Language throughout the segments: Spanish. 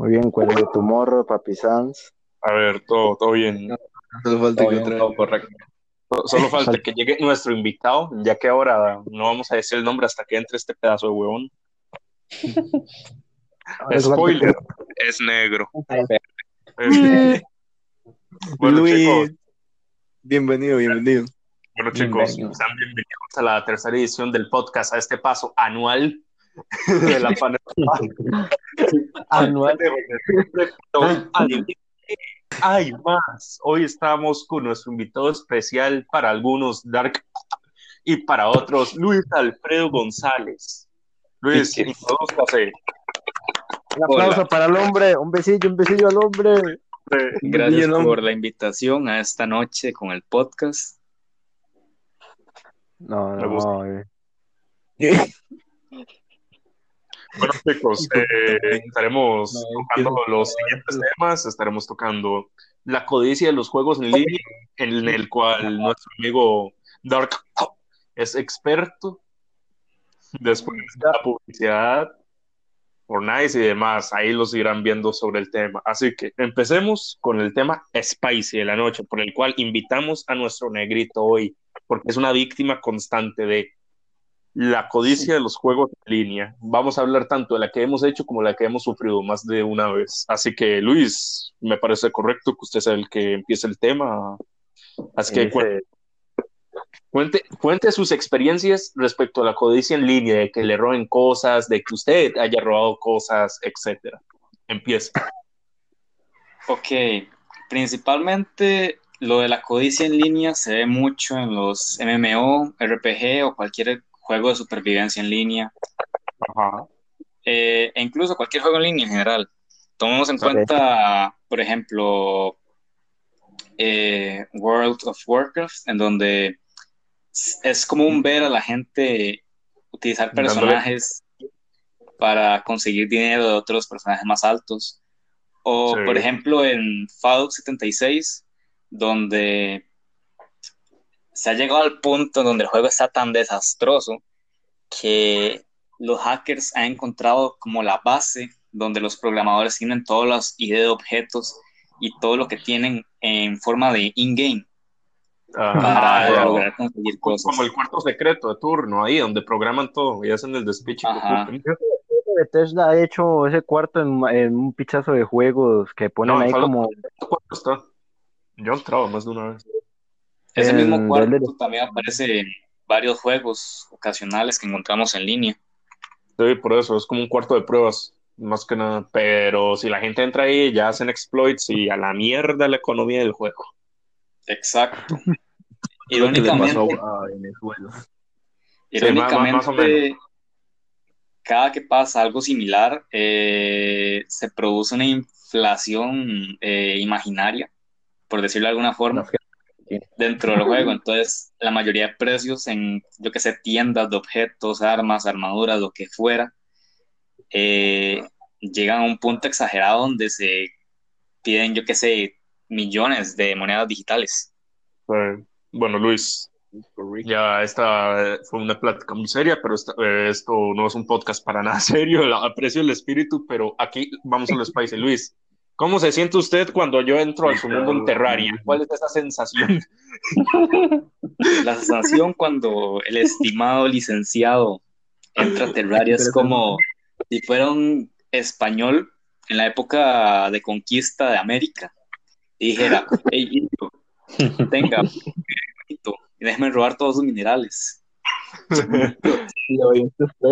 Muy bien, ¿cuál es tu morro, Papi Sans? A ver, todo, todo bien. Solo falta Todo que bien, todo correcto. Solo falta que llegue nuestro invitado, ya que ahora no vamos a decir el nombre hasta que entre este pedazo de huevón. Spoiler, es negro. Bueno, Luis, chicos, bienvenido, bienvenido. bueno, chicos, Bienvenido. sean bienvenidos a la tercera edición del podcast, a este paso anual de la pandemia. Anual. Hay más. Hoy estamos con nuestro invitado especial para algunos Dark y para otros Luis Alfredo González. Luis. Un aplauso para el hombre, un besillo, un besillo al hombre. Gracias hombre. por la invitación a esta noche con el podcast. No, no, eh. Bueno, chicos, eh, estaremos No, tocando quiero- los siguientes temas. Estaremos tocando la codicia de los juegos en línea, en el cual nuestro amigo Dark es experto. Después la publicidad, Fortnite y demás, ahí los irán viendo sobre el tema. Así que empecemos con el tema Spicy de la noche, por el cual invitamos a nuestro negrito hoy, porque es una víctima constante de la codicia de los juegos en línea. Vamos a hablar tanto de la que hemos hecho como la que hemos sufrido más de una vez. Así que, Luis, me parece correcto que usted sea el que empiece el tema. Así que Dice, cuente, cuente sus experiencias respecto a la codicia en línea, de que le roben cosas, de que usted haya robado cosas, etcétera. Empieza. Ok, principalmente lo de la codicia en línea se ve mucho en los MMO, RPG o cualquier juego de supervivencia en línea, Ajá. eh, e incluso cualquier juego en línea en general. Tomemos en cuenta, por ejemplo, eh, World of Warcraft, en donde es común ver a la gente utilizar Dándole- personajes para conseguir dinero de otros personajes más altos. O, Sí. por ejemplo, en Fallout 76, donde se ha llegado al punto en donde el juego está tan desastroso que los hackers han encontrado como la base donde los programadores tienen todas las ideas de objetos y todo lo que tienen en forma de in-game para Ah, ya. lograr conseguir cosas. Como el cuarto secreto de turno, ahí donde programan todo y hacen el despiche. que. Bethesda ha hecho ese cuarto en, en un pichazo de juegos que ponen No, ahí como ¿Cuánto está? Yo he entrado más de una vez. Ese mismo cuarto también aparece en varios juegos ocasionales que encontramos en línea. Sí, por eso, es como un cuarto de pruebas, más que nada. Pero si la gente entra ahí, ya hacen exploits y a la mierda la economía del juego. Exacto. Irónicamente, pasó a Venezuela. Sí, más- más- irónicamente más o menos. cada que pasa algo similar, eh, se produce una inflación eh, imaginaria, por decirlo de alguna forma, dentro del juego. Entonces, la mayoría de precios en, yo que sé, tiendas de objetos, armas, armaduras, lo que fuera, eh, llegan a un punto exagerado donde se piden, yo que sé, millones de monedas digitales. Bueno, Luis, ya esta fue una plática muy seria, pero eh, esto no es un podcast para nada serio. Aprecio el espíritu, pero aquí vamos a los países. Luis, ¿cómo se siente usted cuando yo entro a su mundo en Terraria? ¿Cuál es esa sensación? La sensación cuando el estimado licenciado entra a Terraria es como si fuera un español en la época de conquista de América y dijera, hey, indio, tenga, y déjeme robar todos sus minerales.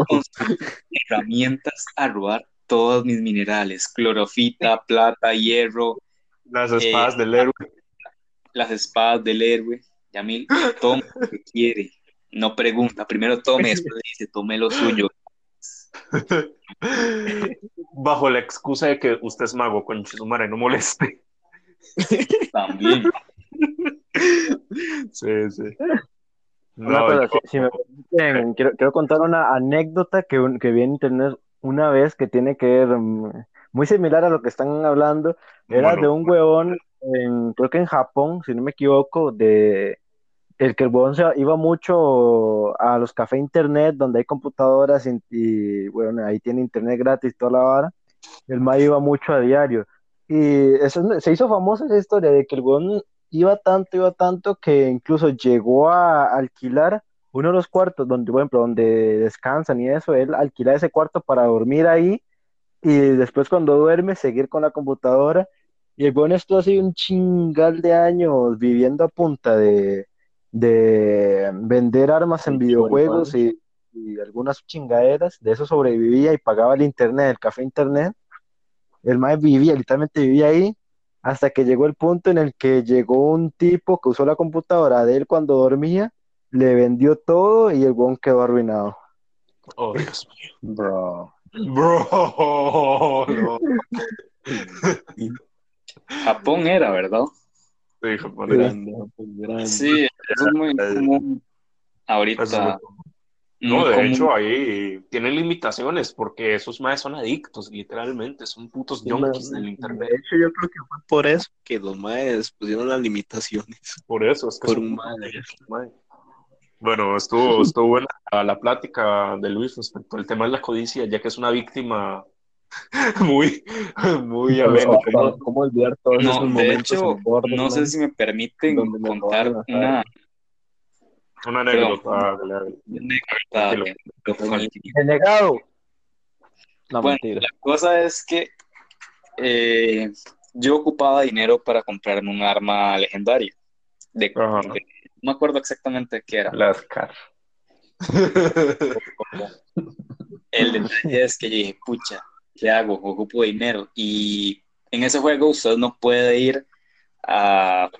Con sus herramientas a robar todos mis minerales, clorofita, plata, hierro, Las espadas del héroe. las espadas del héroe. Yamil, toma lo que quiere. No pregunta, primero tome, después dice, tome lo suyo. Bajo la excusa de que usted es mago, con madre, no moleste. También. Sí, sí. Una No, cosa, yo- si, si me permiten, quiero, quiero contar una anécdota que, un- que vi en internet una vez que tiene que ver mm, muy similar a lo que están hablando. Era bueno, de un huevón, en- creo que en Japón, si no me equivoco, de el que el huevón se iba mucho a los cafés internet donde hay computadoras y, y, bueno, ahí tiene internet gratis toda la vara. El mae iba mucho a diario. Y eso, es- se hizo famosa esa historia de que el weón iba tanto, iba tanto que incluso llegó a alquilar uno de los cuartos donde, por ejemplo, donde descansan y eso, él alquila ese cuarto para dormir ahí y después cuando duerme seguir con la computadora. Y el weón estuvo así un chingal de años viviendo a punta de, de vender armas en Sí, videojuegos y, y algunas chingaderas. De eso sobrevivía y pagaba el internet, el café internet. El mae vivía, literalmente vivía ahí, hasta que llegó el punto en el que llegó un tipo que usó la computadora de él cuando dormía, le vendió todo y el weón quedó arruinado. Oh, Dios mío. Bro. Bro. no. Japón era, ¿verdad? Sí, japonés. Grande, pues, grande. Sí, eso es muy común ahorita. Eso es muy No, de común. hecho, ahí tienen limitaciones porque esos maes son adictos, literalmente, son putos ma- del De internet. hecho, yo creo que fue por eso que los maes pusieron las limitaciones. Por eso, es que Por son un mae. Bueno, estuvo, estuvo buena la, plática de Luis respecto al tema de la codicia, ya que es una víctima muy, muy amena. ¿cómo, cómo olvidar todos No, esos de hecho, no sé si me permiten me contar una? Una anécdota. Denegado. No, Bueno, mentira. La cosa es que eh, yo ocupaba dinero para comprarme un arma legendaria. De, Ajá. de- no me acuerdo exactamente qué era. Las car. El detalle es que yo dije, pucha, ¿qué hago? Ocupo dinero. Y en ese juego usted no puede ir a,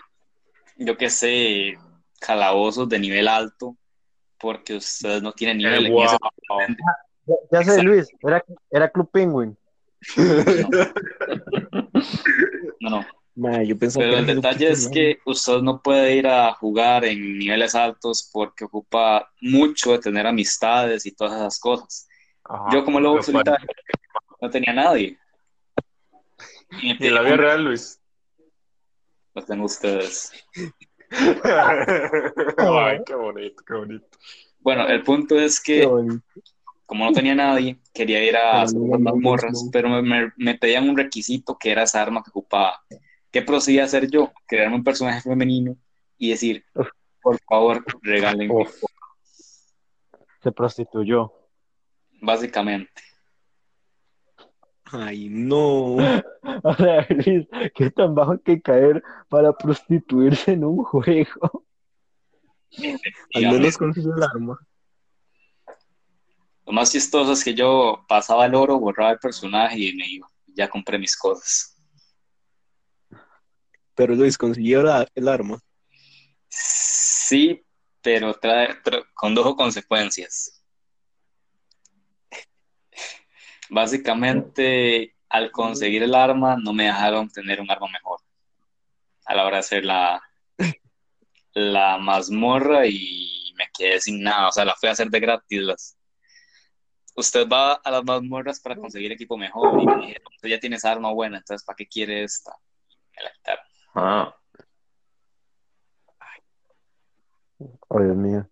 yo qué sé, calabozos de nivel alto porque usted no tiene nivel. en ese- Ya, ya sé, Luis, era, era Club Penguin. no, no. Ma, yo pensaba Pero que el detalle es que usted no puede ir a jugar en niveles altos porque ocupa mucho de tener amistades y todas esas cosas. Ajá. Yo como lobo cual- solitario no tenía nadie. Y en la vida real, Luis. Lo tengo ustedes. Ay, qué bonito, qué bonito. Bueno, el punto es que como no tenía nadie, quería ir a mazmorras, mismo. pero me, me- me pedían un requisito que era esa arma que ocupaba. ¿Qué procedía a hacer yo? Crearme un personaje femenino y decir, por favor, regalen. Se prostituyó. Básicamente. Ay, no. O sea, Luis, qué tan bajo hay que caer para prostituirse en un juego. Al menos consiguió el arma. Lo más chistoso es que yo pasaba el oro, borraba el personaje y me iba. Ya compré mis cosas. Pero Luis consiguió la- el arma. Sí, pero trae, tra- condujo consecuencias. Básicamente, al conseguir el arma, no me dejaron tener un arma mejor. A la hora de hacer la, la mazmorra y me quedé sin nada. O sea, la fui a hacer de gratis. Las... Usted va a las mazmorras para conseguir equipo mejor y me dijeron, ya tienes arma buena, entonces ¿para qué quiere esta? Me la quitaron. Ah, Oh, Dios mío.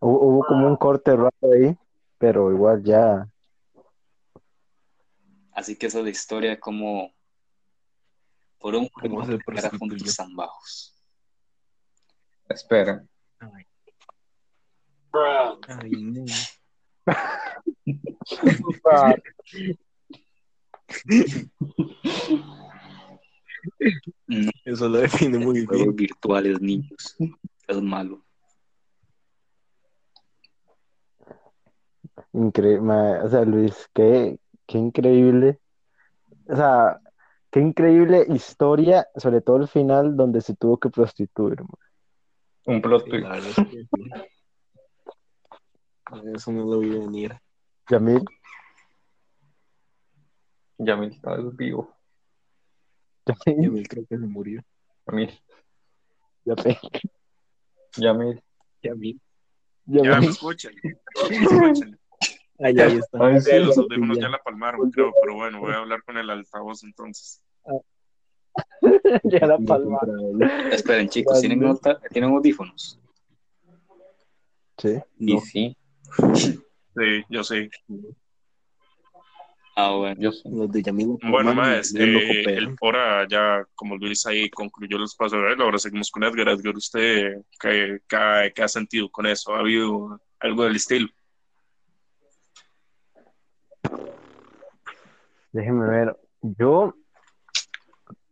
Hubo, hubo como un corte raro ahí, pero igual ya. Así que esa es la historia de cómo por un ¿Cómo juego prostituyó? puntos tan bajos. Espera. Ay. No, Eso lo define muy bien. juegos virtuales, niños. Es malo. Increíble. O sea, Luis, qué, qué increíble. O sea, qué increíble historia, sobre todo el final donde se tuvo que prostituir. Un plot twist. Eso no lo vi venir. Yamil, Yamil está vivo. Yamil, Yamil creo que se murió. Yamil. Yamil, Yamil. Yamil. Ya me escuchan. Me escuchan. Ay, ahí está. Ay, sí. Los audífonos ya la palmaron, creo, pero bueno, voy a hablar con el altavoz entonces. Ya la palma. Esperen, chicos, ¿tienen, nota- ¿tienen audífonos? Sí. Y No. sí. Sí, yo sí. Ah, bueno. Yo sí. Los de Yamil. Bueno, Román, más, eh, el Pora ya, como Luis ahí concluyó los pasos de él, ahora seguimos con Edgar. Edgar, ¿usted qué, qué ha- qué ha sentido con eso? ¿Ha habido algo del estilo? Déjeme ver. Yo,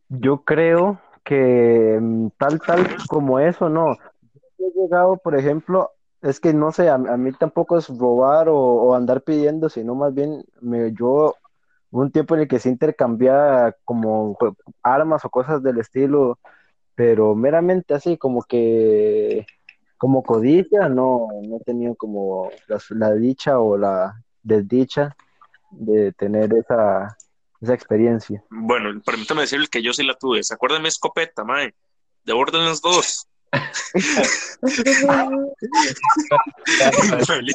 yo creo que mm, tal, tal como eso, no. He llegado, por ejemplo, es que no sé, a, mí tampoco es robar o, andar pidiendo, sino más bien me, yo un tiempo en el que se intercambiaba como armas o cosas del estilo, pero meramente así como que como codicia, no, no he tenido como la, dicha o la desdicha de tener esa, esa experiencia. Bueno, permítame decirle que yo sí la tuve. ¿Se acuerdan mi escopeta, mae? De Borderlands 2. Feliz.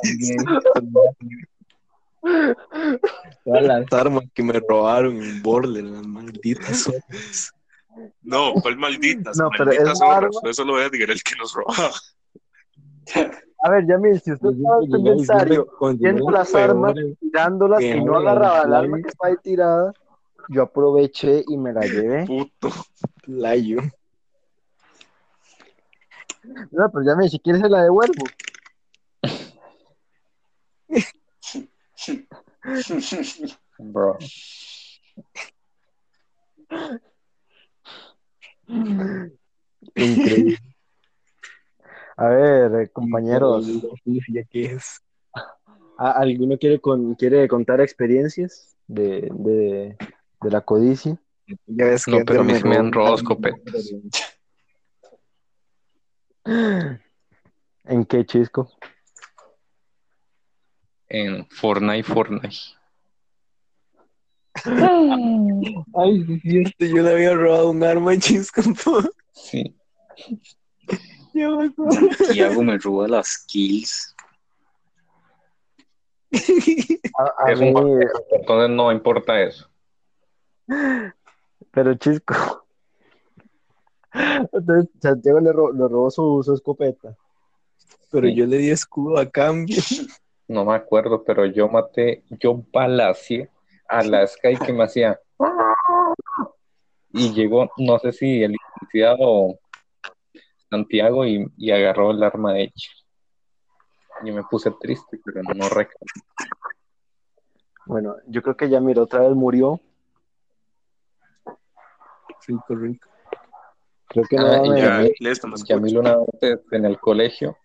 Todas las armas que me robaron en Borderlands, malditas horas. No, ¿cuál malditas? No, pero malditas es arma. Fue solo Edgar el que nos robaba. A ver, Yamil, si usted estaba en inventario viendo las armas, tirándolas y no agarraba el arma que estaba ahí tirada, yo aproveché y me la llevé. Puto. Layo. No, pero Yamil, si quieres se la devuelvo. Bro. Increíble. A ver, eh, compañeros, ¿Ya qué es? ¿a- ¿alguno quiere, con- quiere contar experiencias de, de, de la codicia? Ya ves que No, pero me han robó robado armas. escopetas. ¿En qué chisco? En Fortnite, Fortnite. Ay, es cierto, yo le había robado un arma a Chisco. Sí. Yo me acuerdo. Me roba las kills. A, a Es un mí, entonces no importa eso. pero chisco. Entonces, Santiago le, ro- le robó su, su escopeta. Pero yo le di escudo a cambio. No me acuerdo, pero yo maté, yo balacié a la Sky que me hacía. Y llegó, no sé si el licenciado Santiago y, y agarró el arma de ella. Y me puse triste, pero no recuerdo. Bueno, yo creo que Yamir otra vez murió. Rico, rico. Creo que Ah, no me- listo, me escucho. Yamil una vez en el colegio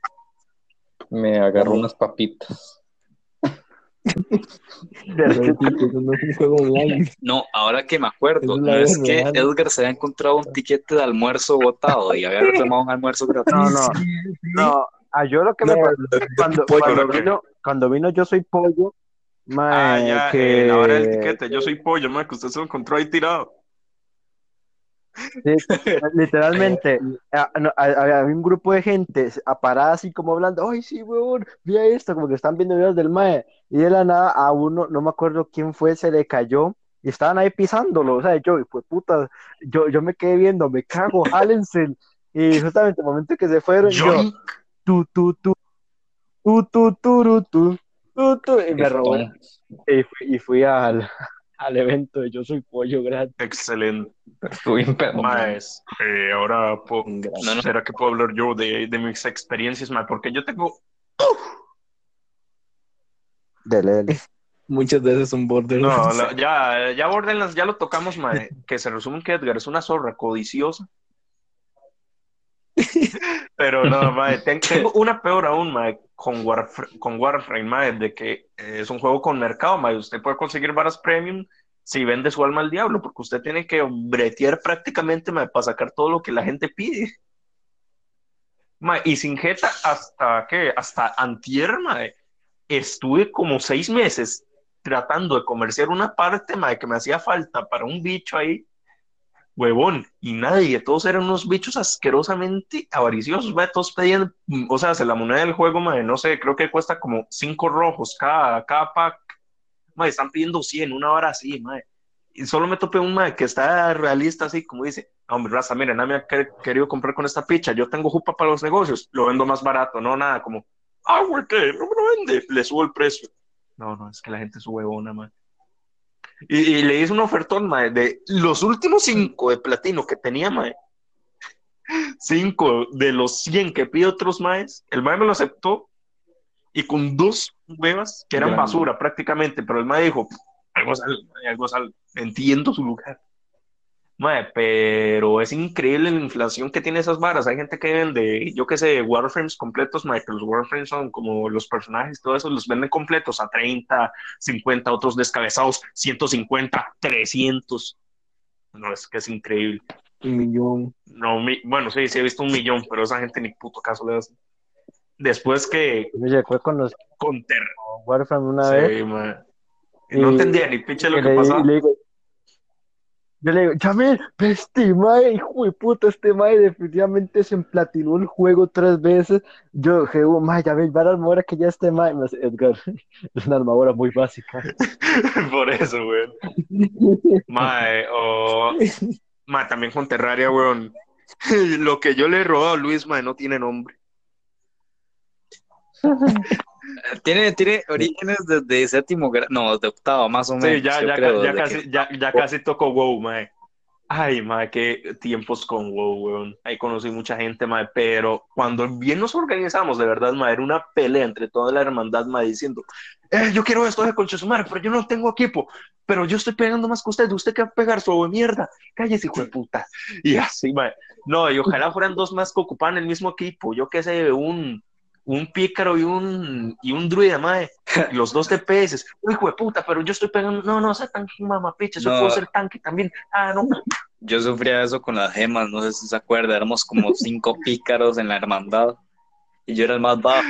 me agarró unas papitas. Que eso no es un juego online. No, ahora que me acuerdo, Es no es que Edgar se había encontrado un tiquete de almuerzo botado y había reclamado un almuerzo gratis. No, no, no. A yo lo que me No, de cuando, pollo, cuando ¿no? vino, cuando vino Yo Soy Pollo, Ah, mae, ya, que... eh, la hora del tiquete. Yo soy pollo, mae, que usted se lo encontró ahí tirado. Sí, literalmente, había un grupo de gente parada así como hablando, ay, sí, weón, mira esto, como que están viendo videos del mae, y de la nada a uno, no me acuerdo quién fue, se le cayó, y estaban ahí pisándolo, o sea, yo, fue puta, yo, yo me quedé viendo, me cago, jálense, y justamente el momento que se fueron, yo, tú, tú, tú, tú, tú, tú, tú, tú, tú, y me robó, y fui, y fui al, al evento de Yo Soy Pollo gratis. Excelente. estuve. Maes, eh, ahora No, no. ¿será que puedo hablar yo de, de mis experiencias, mae? Porque yo tengo Dele, dele. Muchas veces son No, Borderlands. la- ya, ya Borderlands ya lo tocamos, mae, que se resume en que Edgar es una zorra codiciosa. Pero no, mae, ten- tengo una peor aún, mae, con, Warframe, con Warframe, mae, de que eh, es un juego con mercado, mae, usted puede conseguir varas premium si vende su alma al diablo, porque usted tiene que bretear prácticamente, mae, para sacar todo lo que la gente pide. Mae, y sin jeta hasta, ¿qué? Hasta antier, mae, estuve como seis meses tratando de comerciar una parte, mae, que me hacía falta para un bicho ahí, huevón, y nadie, todos eran unos bichos asquerosamente avariciosos, mae, todos pedían, mm, o sea, se la moneda del juego, mae, no sé, creo que cuesta como cinco rojos cada, cada pack, mae, están pidiendo 100, una hora así, mae, y solo me topé un mae que está realista así, como dice, "Ah, hombre, raza, miren, nadie me ha quer- querido comprar con esta picha, yo tengo jupa para los negocios, lo vendo más barato, no nada, como, ah, güey, ¿qué? No me lo vende, le subo el precio. No, no, es que la gente es huevona, man. Y, y le hice una ofertón, mae, de los últimos cinco de platino que tenía, mae. Cinco de los 100 que pide otros maes, el mae me lo aceptó y con dos huevas que eran Grande. basura prácticamente, pero el mae dijo, algo sal, algo sal, entiendo su lugar. Mae, pero es increíble la inflación que tiene esas varas. Hay gente que vende, yo qué sé, Warframes completos, mae, que los Warframes son como los personajes, todo eso, los venden completos a 30, 50, otros descabezados, 150, 300. No, es que es increíble. Un millón. No, mi- bueno, sí, sí he visto un millón, pero esa gente ni puto caso le hace. Después que Me llegó con los con Ter- Warframe una vez. sí, mae. Y no Y- entendía ni pinche lo que pasaba. y le digo, yo le digo, pero este mae, hijo de puta, este mae definitivamente se emplatinó el juego tres veces. Yo dije, oh, mae, Jamil, va a la armadura que ya este mae. Me dice, Edgar, es una armadura muy básica. Por eso, weón. Mae, o. Mae, también con Terraria, weón. Lo que yo le he robado a Luis, mae, no tiene nombre. Tiene, tiene orígenes desde séptimo grado, no, de octavo más o menos. Sí, ya, ya, creo, ya desde casi, que- ya, ya casi tocó WoW, mae. Ay, mae, qué tiempos con WoW, weón. Ahí conocí mucha gente, mae, pero cuando bien nos organizamos, de verdad, mae, era una pelea entre toda la hermandad, mae, diciendo, eh, yo quiero esto de concha su madre, pero yo no tengo equipo, pero yo estoy pegando más que usted, usted que va a pegar, su de mierda, cállese, hijo de puta. Y así, mae. No, y ojalá fueran dos más que ocupaban el mismo equipo, yo qué sé, un, un pícaro y un, y un druida, mae, los dos DPS, Uy, hijo de puta, pero yo estoy pegando, no, no, sea tanque, mamapicha, yo No. puedo ser tanque también, ah, no, Yo sufría eso con las gemas, no sé si se acuerda, éramos como cinco pícaros en la hermandad y yo era el más bajo.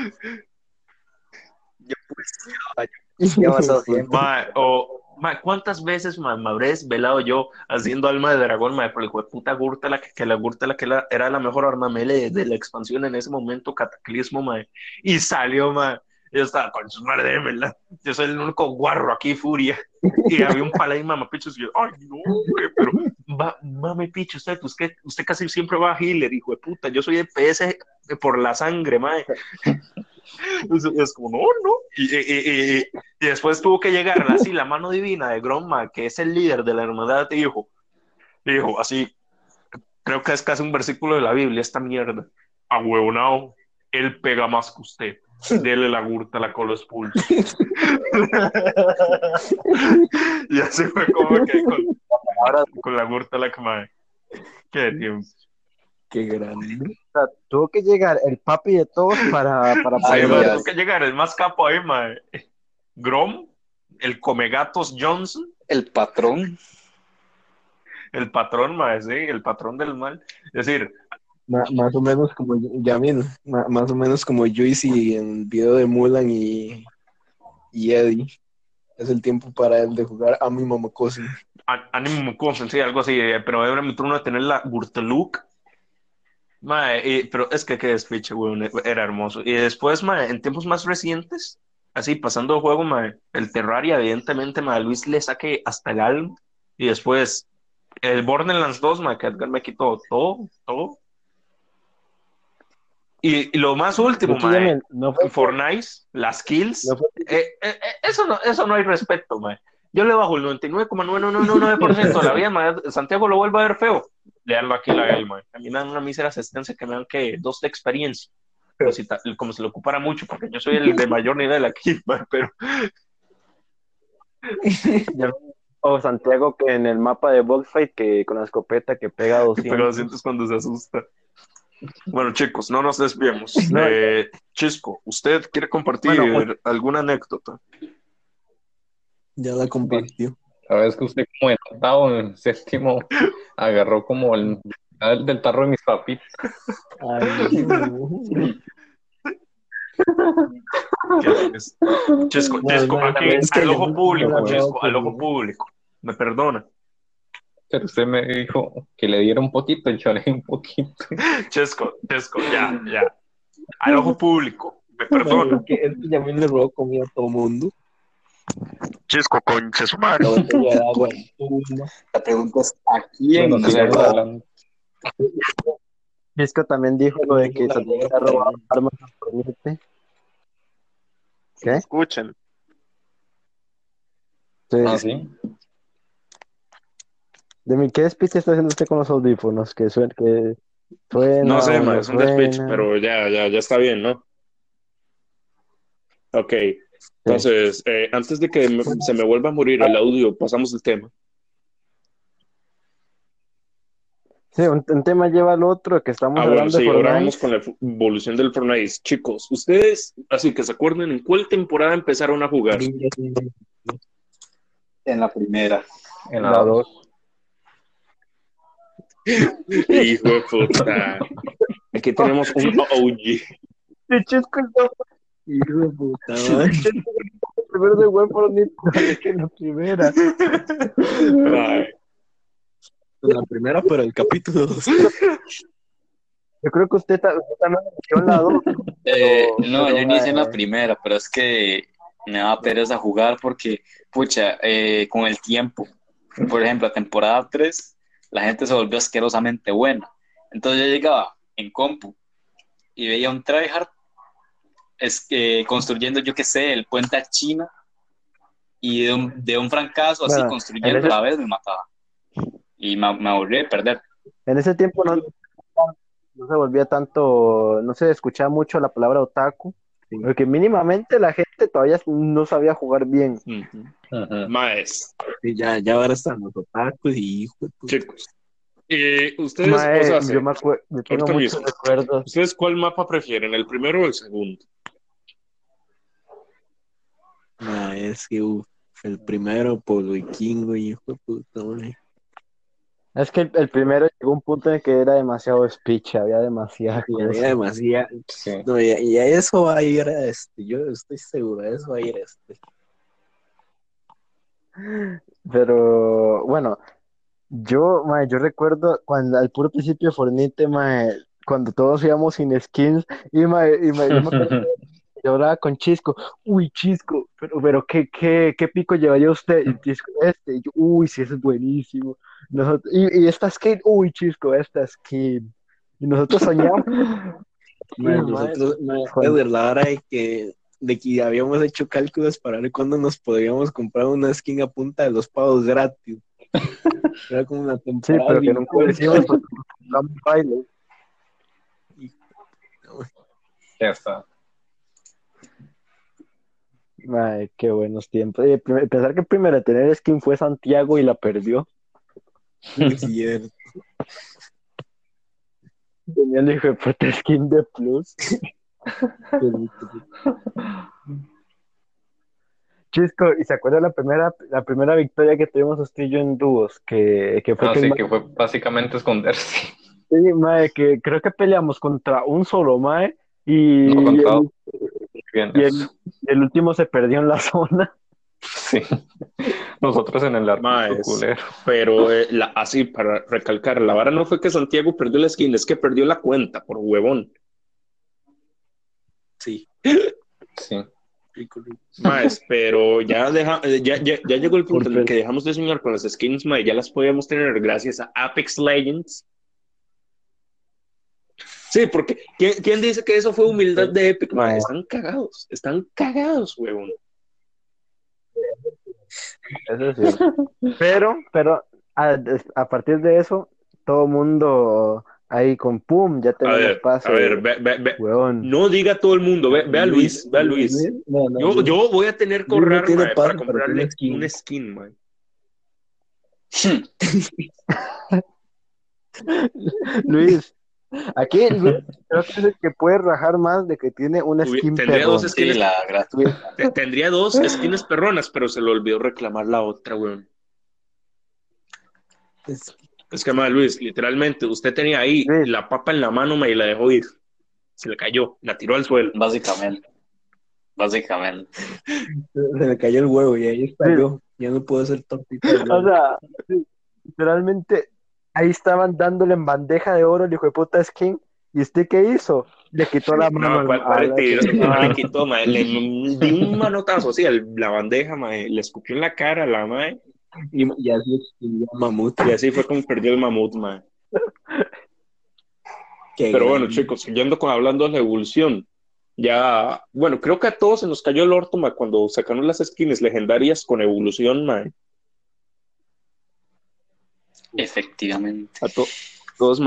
Yo pues, yo mae, ¿cuántas veces mae, me habré desvelado yo haciendo alma de dragón, mae, por el hijo de puta Gurtala, que, que la Gurtala que la- era la mejor arma melee de, la expansión en ese momento, Cataclismo, mae, y salió, mae, yo estaba con su madre, démela, yo soy el único guarro aquí, Furia, y había un paladín mamapichos, y yo, ay, no, pero, va, mame picho, usted, usted, usted casi siempre va a healer, hijo de puta, yo soy de PS por la sangre, mae. Es, es como, no, no. Y, y- y- y- y después tuvo que llegar así la mano divina de Gromma, que es el líder de la hermandad, y dijo, dijo así, creo que es casi un versículo de la Biblia, esta mierda. Ahueonao, él pega más que usted. Dele la gurta, la cola expulsa. y así fue como que con, con la gurta la cama. Qué tiempo. Qué grande. Sea, tuvo que llegar el papi de todos para, para Sí, tuvo que llegar el más capo ahí, mae. Grom, el Comegatos Johnson, El patrón. el patrón, mae, sí, el patrón del mal. Es decir, Ma- más o menos como Yamin, ma- más o menos como Joyce en el video de Mulan y, y Eddie. Es el tiempo para él de jugar a mi mamacosi. Á- Ánimo Mucosen, sí, algo así, eh, pero era mi turno de tener la Gurteluk. Mae, y- pero es que qué despiche, weón, era hermoso. Y después, mae, en tiempos más recientes, así pasando el juego, mae, el Terraria, evidentemente, mae, Luis le saque hasta el alma. Y después, el Borderlands 2, mae, que Edgar me quitó todo, todo. Y, y lo más último, mae, Jamil, no fue, Fortnite, las kills. no fue- Eh, eh, eh, eso, no, eso no hay respeto, mae. Yo le bajo el 99,9999% de la vida, mae. Santiago lo vuelve a ver feo. Leanlo aquí la él, mae. A mí me dan una mísera asistencia que me dan que dos de experiencia. Como si, ta- como si lo ocupara mucho, porque yo soy el de mayor nivel aquí, pero o Santiago que en el mapa de Boxfight que con la escopeta que pega 200. pero lo sientes cuando se asusta. Bueno, chicos, no nos desviemos. No. Eh, Chisco, ¿usted quiere compartir Bueno, alguna anécdota? Ya la compartió. La vez que usted como en octavo, en séptimo, agarró como el, el del tarro de mis papitas. Chesco, No, Chesco, no, aquí, es que al ojo no- público, Chesco, al ojo público. Me perdona. Pero usted me dijo que le diera un poquito, yo le di un poquito. Chesco, Chesco, ya, ya. Al ojo público. Me perdona. Es que, es que Yamin le robó comida a todo mundo. Chesco, concha su madre. La pregunta es, ¿a quién se. Disco también dijo lo de que Santiago le ha robado armas irte. ¿Qué? Escuchen. Sí. Ah, sí. De mi, ¿qué speech está haciendo usted con los audífonos? Que suena, que suena No sé, es un speech, suena. pero ya, ya, ya está bien, ¿no? Ok, entonces, eh, antes de que me- se me vuelva a morir el audio, pasamos el tema. Sí, un, un tema lleva al otro, que estamos Ah, bueno, hablando sí, de ahora vamos con la evolución del Fortnite. Chicos, ustedes, así que se acuerden en cuál temporada empezaron a jugar. En la primera. En La la 2. Hijo de puta. Aquí tenemos un OG. Hijo de puta, primero de World Fortnite que en la primera. Ay, La primera, pero el capítulo 2. Yo creo que usted, ta- usted también en la dos. Eh, Pero- no, pero, yo inicié en la primera, pero es que me daba pereza jugar porque, pucha, eh, con el tiempo, por ejemplo, a temporada 3, la gente se volvió asquerosamente buena. Entonces yo llegaba en compu y veía un tryhard es que construyendo, yo qué sé, el puente a China y de un, de un francazo así Bueno, construyendo en ese- a la vez me mataba. Y me, me aburrí de perder. En ese tiempo no, no se volvía tanto, no se escuchaba mucho la palabra otaku, Sí. porque mínimamente la gente todavía no sabía jugar bien. ujú. Maes, Sí, ya, ya ahora están los otakus y hijo de puta. chicos. Eh, ustedes, Mae, o sea, yo me acuerdo, yo tengo muchos recuerdos. ¿ustedes cuál mapa prefieren, el primero o el segundo? Ma, es que uf, el primero, Polo Vikingo, hijo de puta. Es que el, el primero llegó a un punto en que era demasiado speech, había demasiada Y cosa. había demasiado. Sí. No, y, y a eso va a ir a este. Yo estoy seguro, a eso va a ir este. Pero bueno, yo, mae, yo recuerdo cuando al puro principio de mae, cuando todos íbamos sin skins, y, mae, y mae, yo me acuerdo yo hablaba con Chisco, uy, Chisco, pero, pero ¿qué, qué, qué pico llevaría usted? Y Chisco, este, y yo, uy, sí, es buenísimo. Nosotros, y, y esta skin, uy, Chisco, esta skin. Y nosotros soñamos. Ma, Sí, nosotros, ma, Con- es de la hora de que, de que habíamos hecho cálculos para ver cuándo nos podríamos comprar una skin a punta de los pagos gratis. Era como una Sí, temporada. pero que nunca lo hicimos porque baile. Ya está. Mae, qué buenos tiempos. Y prim- pensar que el primero a tener skin fue Santiago y la perdió. Es cierto. Tenía el hijo de puta skin de plus. Chisco, ¿y se acuerda la primera, la primera victoria que tuvimos usted y yo en dúos? Que, que fue Ah, que, sí, que fue básicamente esconderse. sí, mae, que creo que peleamos contra un solo mae y, No Bien, y el- eso. y el último se perdió en la zona. Sí. Nosotros en el arco Maes. Pero eh, la, así, para recalcar, la vara no fue que Santiago perdió la skin, es que perdió la cuenta por huevón. Sí. Sí. Más, pero ya, deja, eh, ya, ya, ya llegó el punto en el que dejamos de soñar con las skins, mae, ya las podíamos tener gracias a Apex Legends. Sí, porque ¿quién, quién dice que eso fue humildad de Epic? mae? Están cagados, están cagados, huevón. Eso es cierto. Pero, pero a, a partir de eso, todo mundo ahí con pum, ya tenemos ver, pase. a ver, ve, ve, ve. No diga todo el mundo, ve, ve a Luis, ve a Luis. No, no, Yo, Luis. yo voy a tener que ahorrar para comprarle tiene skin. un skin, mae. Luis, aquí Luis creo que es el que puede rajar más de que tiene una skin tendría perrón. dos Sí, skins la gratuita. Te- Tendría dos skins perronas, pero se le olvidó reclamar la otra, weón. Es- Es que, madre Luis, literalmente, usted tenía ahí Sí. la papa en la mano ma, y la dejó ir. Se le cayó, la tiró al suelo. Básicamente. Básicamente. Se le cayó el huevo y ahí está Sí. yo. Ya no puedo ser tortita. O sea, literalmente ahí estaban dándole en bandeja de oro el hijo de puta skin. ¿Y usted qué hizo? Le quitó la mano. No, ¿cuál, cuál No le quitó, ma, Le di un manotazo así, la bandeja, ma, le escupió en la cara a la madre. Y, y así Mamut. Y así fue como perdió el mamut, ma. Qué Pero bueno, grande. chicos, siguiendo con hablando de la evolución. Ya, bueno, creo que a todos se nos cayó el orto, ma, cuando sacaron las skins legendarias con evolución, ma. Efectivamente. A to- todos.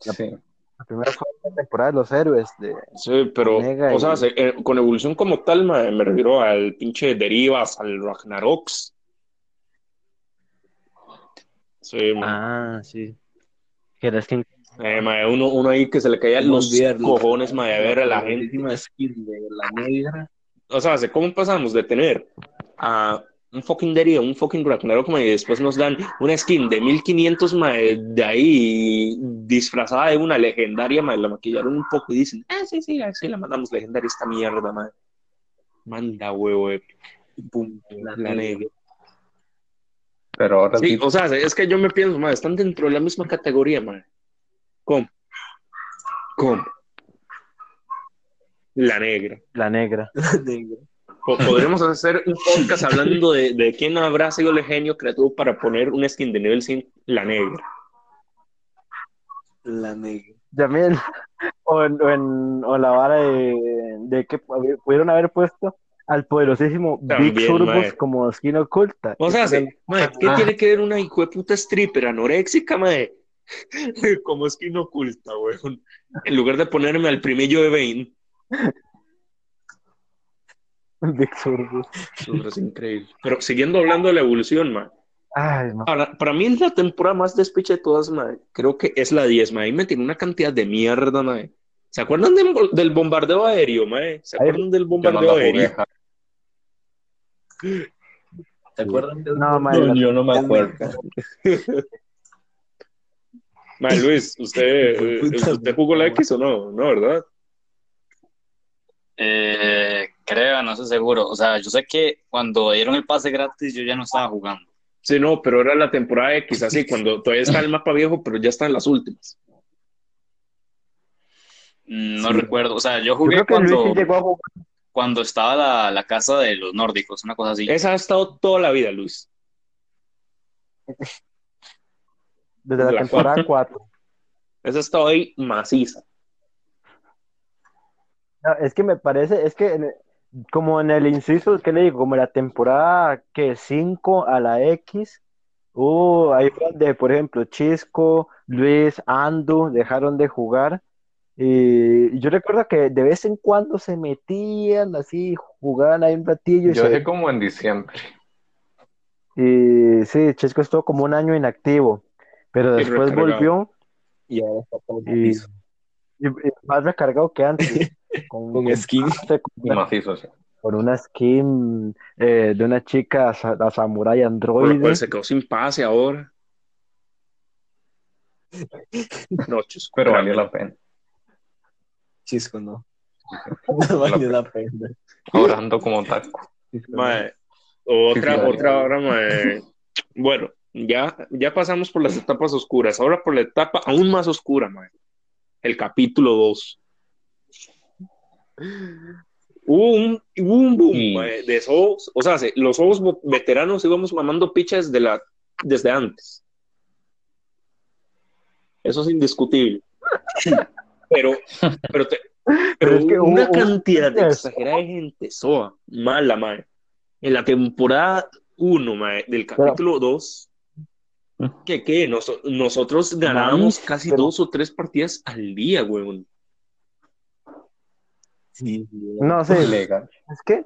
Sí. La primera fue la temporada de los héroes. De... Sí, pero, Omega o sea, y- se- eh, con evolución como tal, mae, me refiero al pinche Derivas, al Ragnaroks. Sí. Ah, sí. Que era skin. Eh, mae, uno, uno ahí que se le caían ¿Cómo los cojones, mae, a ver a la gente. skin de la negra. O sea, ¿sé ¿cómo pasamos de tener a un fucking Deriva, un fucking Ragnarok, y después nos dan una skin de 1500, mae, de ahí disfrazada de una legendaria, mae, la maquillaron un poco y dicen, ah, sí, sí, sí, la mandamos legendaria esta mierda, mae. Manda huevo, eh. Pum, la, la negra. Pero ahora Sí, sí, o sea, es que yo me pienso, mae, están dentro de la misma categoría, mae. ¿Cómo? ¿Cómo? La negra. La negra. La negra. Po- Podríamos hacer un podcast hablando de, de quién habrá sido el genio creativo para poner una skin de nivel 100, la negra. La negra. También. O, en, o, en- o la vara de, de que pu- pudieron haber puesto al poderosísimo También, Big Turbos como skin oculta. O sea, sí, mae, ¿qué Ah. tiene que ver una hijo de puta stripper anoréxica, mae? Como skin oculta, weón. En lugar de ponerme al primillo de Bane. Big Turbos. Eso es increíble. Pero siguiendo hablando de la evolución, mae. Ay, no. Ahora, para mí la temporada más despiche de todas, mae, creo que es la 10, mae. Ahí me tiene una cantidad de mierda, mae. ¿Se acuerdan del, del bombardeo aéreo, mae? ¿Se acuerdan del no bombardeo aéreo? ¿Se acuerdan de No, mae, No, yo no me acuerdo. Mae, Luis, ¿usted, ¿usted jugó la X o no? No, ¿verdad? Eh, creo, no estoy seguro. O sea, yo sé que cuando dieron el pase gratis yo ya no estaba jugando. Sí, no, pero era la temporada X, así, cuando todavía está el mapa viejo, pero ya están las últimas. Mm, No Sí. recuerdo. O sea, yo Yo jugué creo que Luis cuando, sí llegó a jugar. cuando estaba la, la casa de los nórdicos, una cosa así. Esa ha estado toda la vida, Luis. desde la la temporada 4. Esa ha estado ahí maciza. No, es que me parece, es que en el- como en el inciso, ¿qué le digo? Como la temporada que 5 a la X, uh, ahí fue donde, por ejemplo, Chisco, Luis, Andu dejaron de jugar. Y yo recuerdo que de vez en cuando se metían así, jugaban ahí un ratillo y, Yo se- dejé como en diciembre. y sí, Chisco estuvo como un año inactivo, pero Y después recargado. volvió Y ahora está todo y, y- y más recargado que antes, con, Con con- skin. con macizo, sí. por una skin eh, de una chica, la samurai androide. cual se quedó sin pase ahora. No, chus, Pero valió la pena. Chisco, no. No vale la pena. Ahora ando como taco. Mae, otra, Sí, sí, otra hora, mae. Bueno, ya, ya pasamos por las etapas oscuras. Ahora por la etapa aún más oscura, mae. El capítulo 2. Hubo un, hubo un boom Sí. mae, de esos, o sea, se- los ojos veteranos íbamos mamando pichas de la, desde antes. Eso es indiscutible. Pero, pero, te- pero Pero es que hubo una cantidad de exagerada de gente soa, mala, mae. En la temporada 1, mae, del capítulo 2, que qué, Nos- nosotros ganábamos casi pero- dos o tres partidas al día, weón. Sí, No sé, Legal. es que,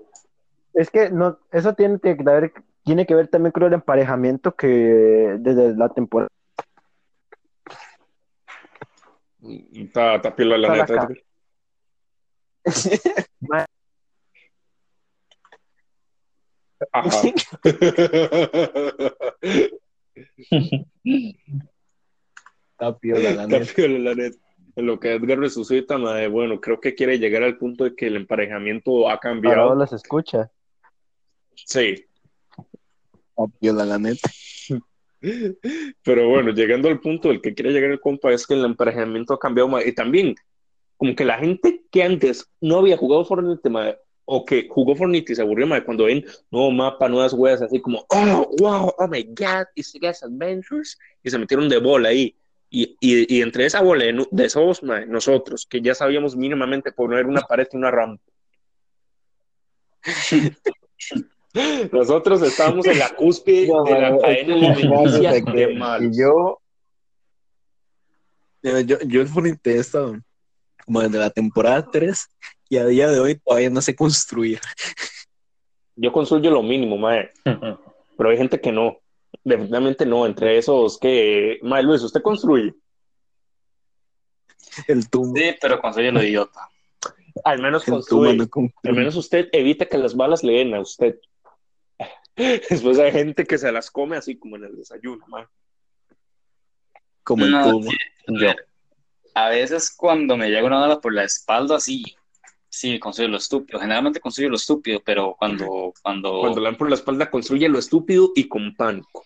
es que no, eso tiene que ver, tiene que ver también con el emparejamiento que desde la temporada Está, está piola la neta. Ajá. Está piola, la Está neta. piola la neta. En lo que Edgar resucita, mae, bueno, creo que quiere llegar al punto de que el emparejamiento ha ahora cambiado. los escucha. Sí, piola, la neta. Pero bueno, llegando al punto del que quiere llegar el compa es que el emparejamiento ha cambiado mae, y también como que la gente que antes no había jugado Fortnite mae, o que jugó Fortnite y se aburrió mae, cuando ven nuevo mapa, nuevas weas, así como oh wow, oh my god, it's Gas Adventures y se metieron de bola ahí y, y, y entre esa bola de, de esos mae, nosotros que ya sabíamos mínimamente poner una pared y una rampa Nosotros estamos en la cúspide No, de la cadena alimenticia de que- malos. Y yo, Yo, yo, he estado como desde la temporada 3 y a día de hoy todavía no sé construir. Yo construyo lo mínimo, mae. Pero hay gente que no. Definitivamente no. Entre esos que. Mae, Luis, ¿usted construye? El tumbo. Sí, pero construye lo idiota. Al menos El tumbo construye. no Al menos usted evita que las balas le den a usted. Después hay gente que se las come así como en el desayuno, mae. como el No. Yo. A veces cuando me llega una bala por la espalda, sí, sí, construyo lo estúpido. Generalmente construyo lo estúpido, pero cuando, cuando, Cuando le dan por la espalda, construye lo estúpido y con pánico.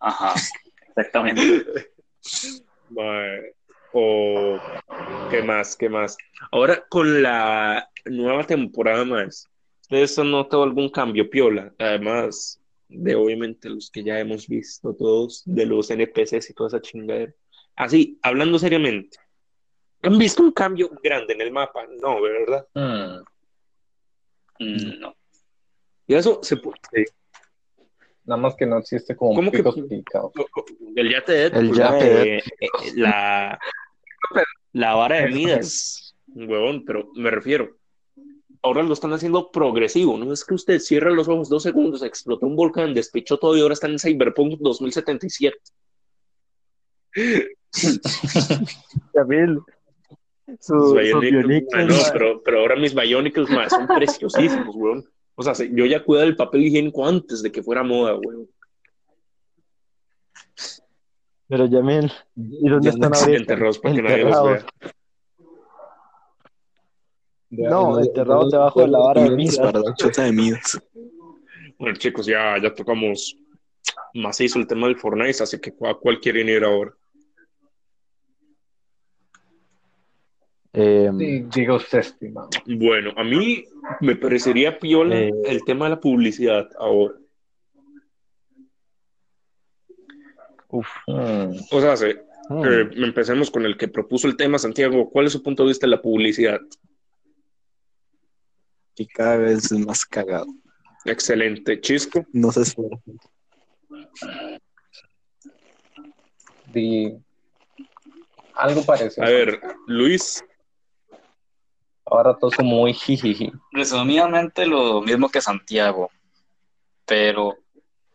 ajá, exactamente. O qué más, qué más. Ahora con la nueva temporada más, ¿ustedes han notado algún cambio piola? Además de obviamente los que ya hemos visto todos, de los NPCs y toda esa chingadera. Así, hablando seriamente, ¿han visto un cambio grande en el mapa? No, ¿verdad? Mm, Mm, No. Y eso se puede. Nada más que no existe como ¿Cómo que- picos picados. El yate de El yate eh, eh, la, la vara de Midas, huevón, pero me refiero. Ahora lo están haciendo progresivo, no es que usted cierra los ojos dos segundos, explotó un volcán, despechó todo y ahora está en Cyberpunk 2077. Camil, su, Sus su Bionicles, Bionicles, mae, no, pero, pero ahora mis Bionicles mae, son preciosísimos, huevón. O sea, se- yo ya cuidaba del papel higiénico antes de que fuera moda, huevón. Pero Yamil, ¿y dónde Ya no están ahorita? Enterrados para que nadie los Enterrados. vea. No, enterrados debajo de la vara de Midas. Para la chota de Midas. Bueno, chicos, ya, ya tocamos macizo el tema del Fortnite, así que ¿a cuál quieren ir ahora? Eh, Sí, diga usted, estimado. Bueno, a mí me parecería piola Eh. el tema de la publicidad ahora. uf, Mm, O sea, se- mm. eh, empecemos con el que propuso el tema, Santiago. ¿Cuál es su punto de vista de la publicidad? Y cada vez es más cagado. Excelente. Chisco. No se esfuerza. di- Algo parecido. A ver, Luis. Ahora todo es como muy jijiji. Resumidamente lo mismo que Santiago, pero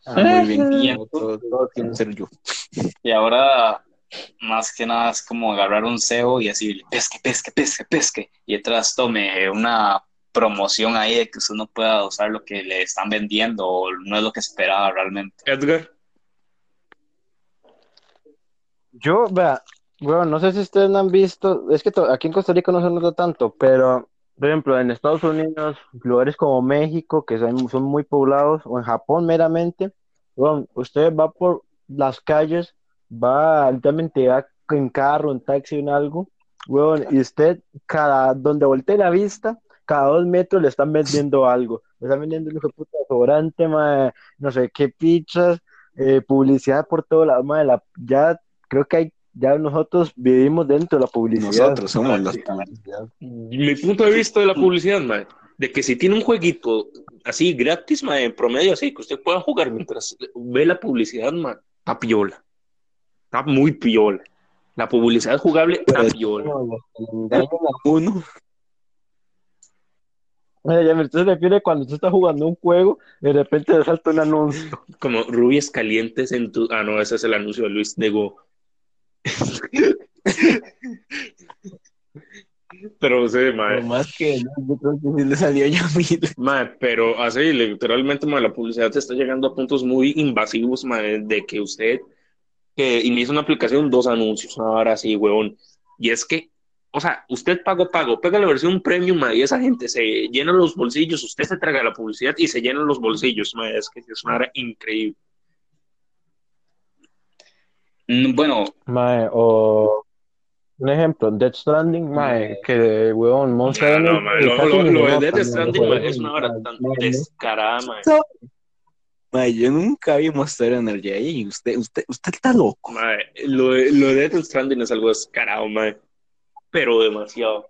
Ah, muy bien. Todo, todo tiene que ser yo. y ahora más que nada es como agarrar un cebo y decirle pesque, pesque, pesque, pesque, y detrás tome una promoción ahí de que usted no pueda usar lo que le están vendiendo o no es lo que esperaba realmente. Edgar. Yo, vea, bueno, no sé si ustedes han visto, es que aquí en Costa Rica no se nota tanto, pero, por ejemplo, en Estados Unidos, lugares como México, que son, muy poblados, o en Japón meramente, bueno, usted va por las calles, va, literalmente va en carro, en taxi, en algo, weón, y usted, cada, donde voltee la vista, cada dos metros le están vendiendo algo, le están vendiendo un puta mae, no sé qué pizzas, eh, publicidad por todo lado, la, ya creo que hay, ya nosotros vivimos dentro de la publicidad. Nosotros somos las publicidad. Mi punto de vista de la publicidad, mae, de que si tiene un jueguito así gratis, mae, en promedio así, que usted pueda jugar mientras ve la publicidad, mae, está piola. Está muy piola. La publicidad jugable está piola. Uno. Ya me se refiere cuando usted está jugando un juego, de repente le salta un anuncio. Como rubias calientes en tu. Ah, no, ese es el anuncio de Luis Nego. Pero sí, mae. Más que yo creo que sí le salió ya. Mae, pero así, literalmente, mae, la publicidad está llegando a puntos muy invasivos, mae, de que usted que inicia una aplicación, dos anuncios, ahora sí, huevón. Y es que, o sea, usted pago, pago, pega la versión premium, mae, y esa gente se llena los bolsillos, usted se traga la publicidad y se llenan los bolsillos, mae, es que es una hora increíble. Mm, Bueno, Mae, o un ejemplo, Death Stranding, mae, que weón, Monster no, Hunter, mae, lo, de mae, Stranding, mae, es una hora tan descarada, mae. Mae, yo nunca vi Monster Energy ahí. Usted, usted, usted está loco. Mae, lo, de- lo de Death Stranding es algo descarado, mae. Pero demasiado,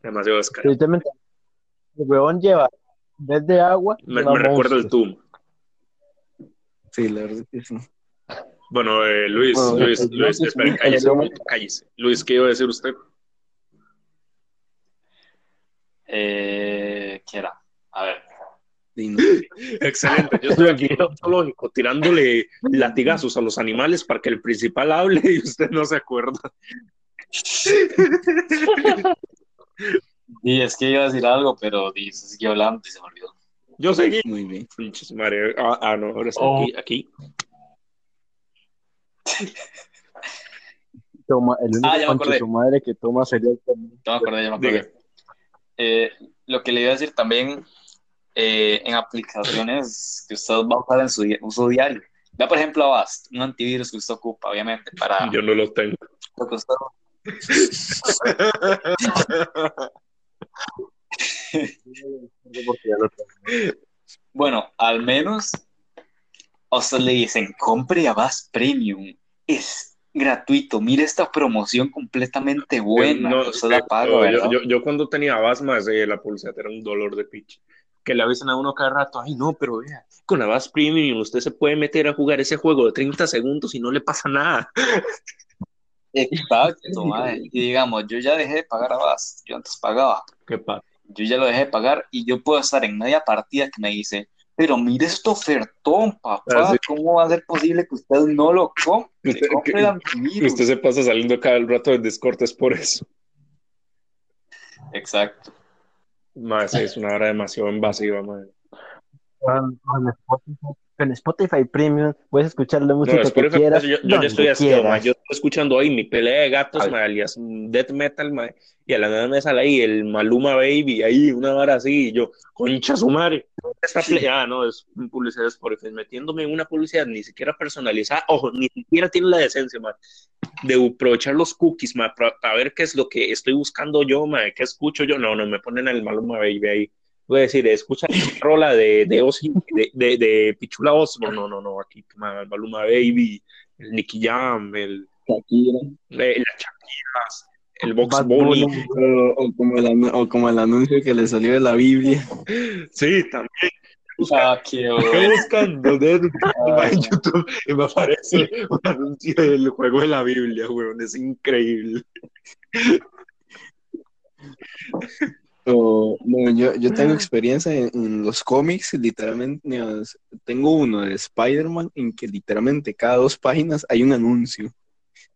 demasiado descarado. El weón lleva en vez de agua, Me, recuerda el. Doom. Sí, la verdad que sí. Bueno, eh, Luis, Bueno, Luis, el- Luis, el- espera, el- cállese, el- cállese. Luis, ¿qué iba a decir usted? Eh, ¿Qué era? A ver. Excelente, yo estoy aquí zoológico tirándole latigazos a los animales para que el principal hable y usted no se acuerda. Y es que iba a decir algo, pero di- se siguió hablando y se me olvidó. Yo seguí. Muy bien. Madre. Ah, ah, no, ahora está Oh. aquí, aquí. Toma, el único Ah, ya me acordé. su madre que toma sería el Ya me acordé, ya me acordé. Eh, lo que le iba a decir también eh, en aplicaciones que usted va a usar en su di- uso diario. Vea, por ejemplo, Avast, un antivirus que usted ocupa, obviamente, para Yo no lo tengo. lo que usted... Bueno, al menos a usted le dicen, compre Avast Premium, es gratuito, mire esta promoción completamente buena, No, usted la eh, paga, no, yo, yo, yo cuando tenía Avast, de la publicidad era un dolor de pitch. Que le avisen a uno cada rato, ay no, pero vea, con Avast Premium usted se puede meter a jugar ese juego de 30 segundos y no le pasa nada. Exacto, mae. Y digamos, yo ya dejé de pagar Avast, yo antes pagaba, ¿Qué pasa? yo ya lo dejé de pagar y yo puedo estar en media partida que me dice, pero mire este ofertón, papá, Ah, sí. ¿cómo va a ser posible que usted no lo compre? Usted- Compre que- el antivirus. Usted se pasa saliendo cada rato del Discord, es por eso. Exacto. Más, sí, es una hora demasiado invasiva, madre. Con, Spotify, Premium puedes escuchar la No, música que Spotify, quieras. yo, yo ya estoy haciendo, quieras. ma, yo estoy escuchando hoy mi pelea de gatos, ma, alias mm, death metal, ma, y a la nada me sale ahí el Maluma Baby, ahí una hora así, y yo, concha su madre, esta ah, no, es publicidad de Spotify, metiéndome en una publicidad ni siquiera personalizada, ojo, ni siquiera tiene la decencia, ma, de aprovechar los cookies, ma, para ver qué es lo que estoy buscando yo, ma, qué escucho yo, no, no, me ponen el Maluma Baby ahí. Voy a decir, escucha la rola de, de, Ozzy, de, de, de Pichula Osborne, no, no, no, aquí, el Maluma Baby, el Nicky Jam, el, Shakira. eh, las Shakiras, el Box Bunny. O, o como el, o como el anuncio que le salió de la Biblia. Sí, también. Ah, qué Dead Metal en YouTube y me aparece un anuncio del juego de la Biblia, weón. Es increíble. No, yo, yo tengo experiencia en, en los cómics, literalmente, digamos, tengo uno de Spider-Man en que literalmente cada dos páginas hay un anuncio.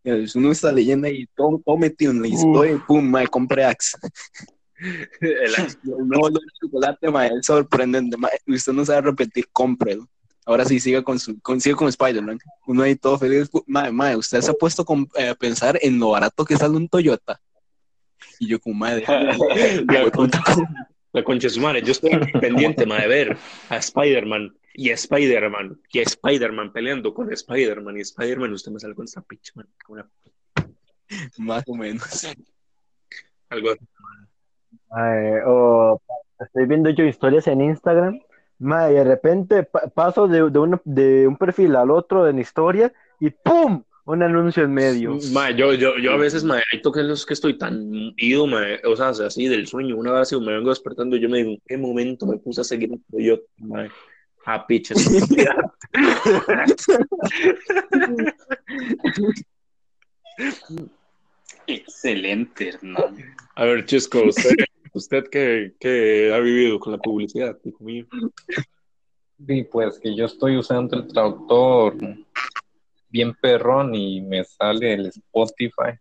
Digamos, uno está leyendo ahí todo, todo metido en la historia y pum, mae, compré Axe. El- El nuevo olor de chocolate, mae, es sorprendente, mae, usted no sabe repetir, cómprelo. Ahora sí, siga con, su, con, siga con Spider-Man. Uno ahí todo feliz. Mae, mae, usted se ha puesto eh, a pensar en lo barato que sale un Toyota. Y yo como, madre, la, concha, la concha de su madre. Yo estoy pendiente, ma, de ver a Spider-Man y a Spider-Man y a Spider-Man peleando con Spider-Man y Spider-Man. Usted me sale con esta pinche, man. una- más o menos. Algo así. Ay, o estoy viendo yo historias en Instagram, ma, y de repente pa- paso de, de, un, de un perfil al otro en historia y ¡pum! Un anuncio en medio. Ma, yo, yo, yo a veces, ma, hay toques en los que estoy tan ido, ma, o sea, así del sueño, una vez me vengo despertando y yo me digo, ¿en qué momento me puse a seguir un Toyota, ma? Ah, piches. Excelente, Hernán. A ver, Chisco, usted, usted que, que ha vivido con la publicidad, hijo mío. Y pues que yo estoy usando el traductor bien perrón y me sale el Spotify.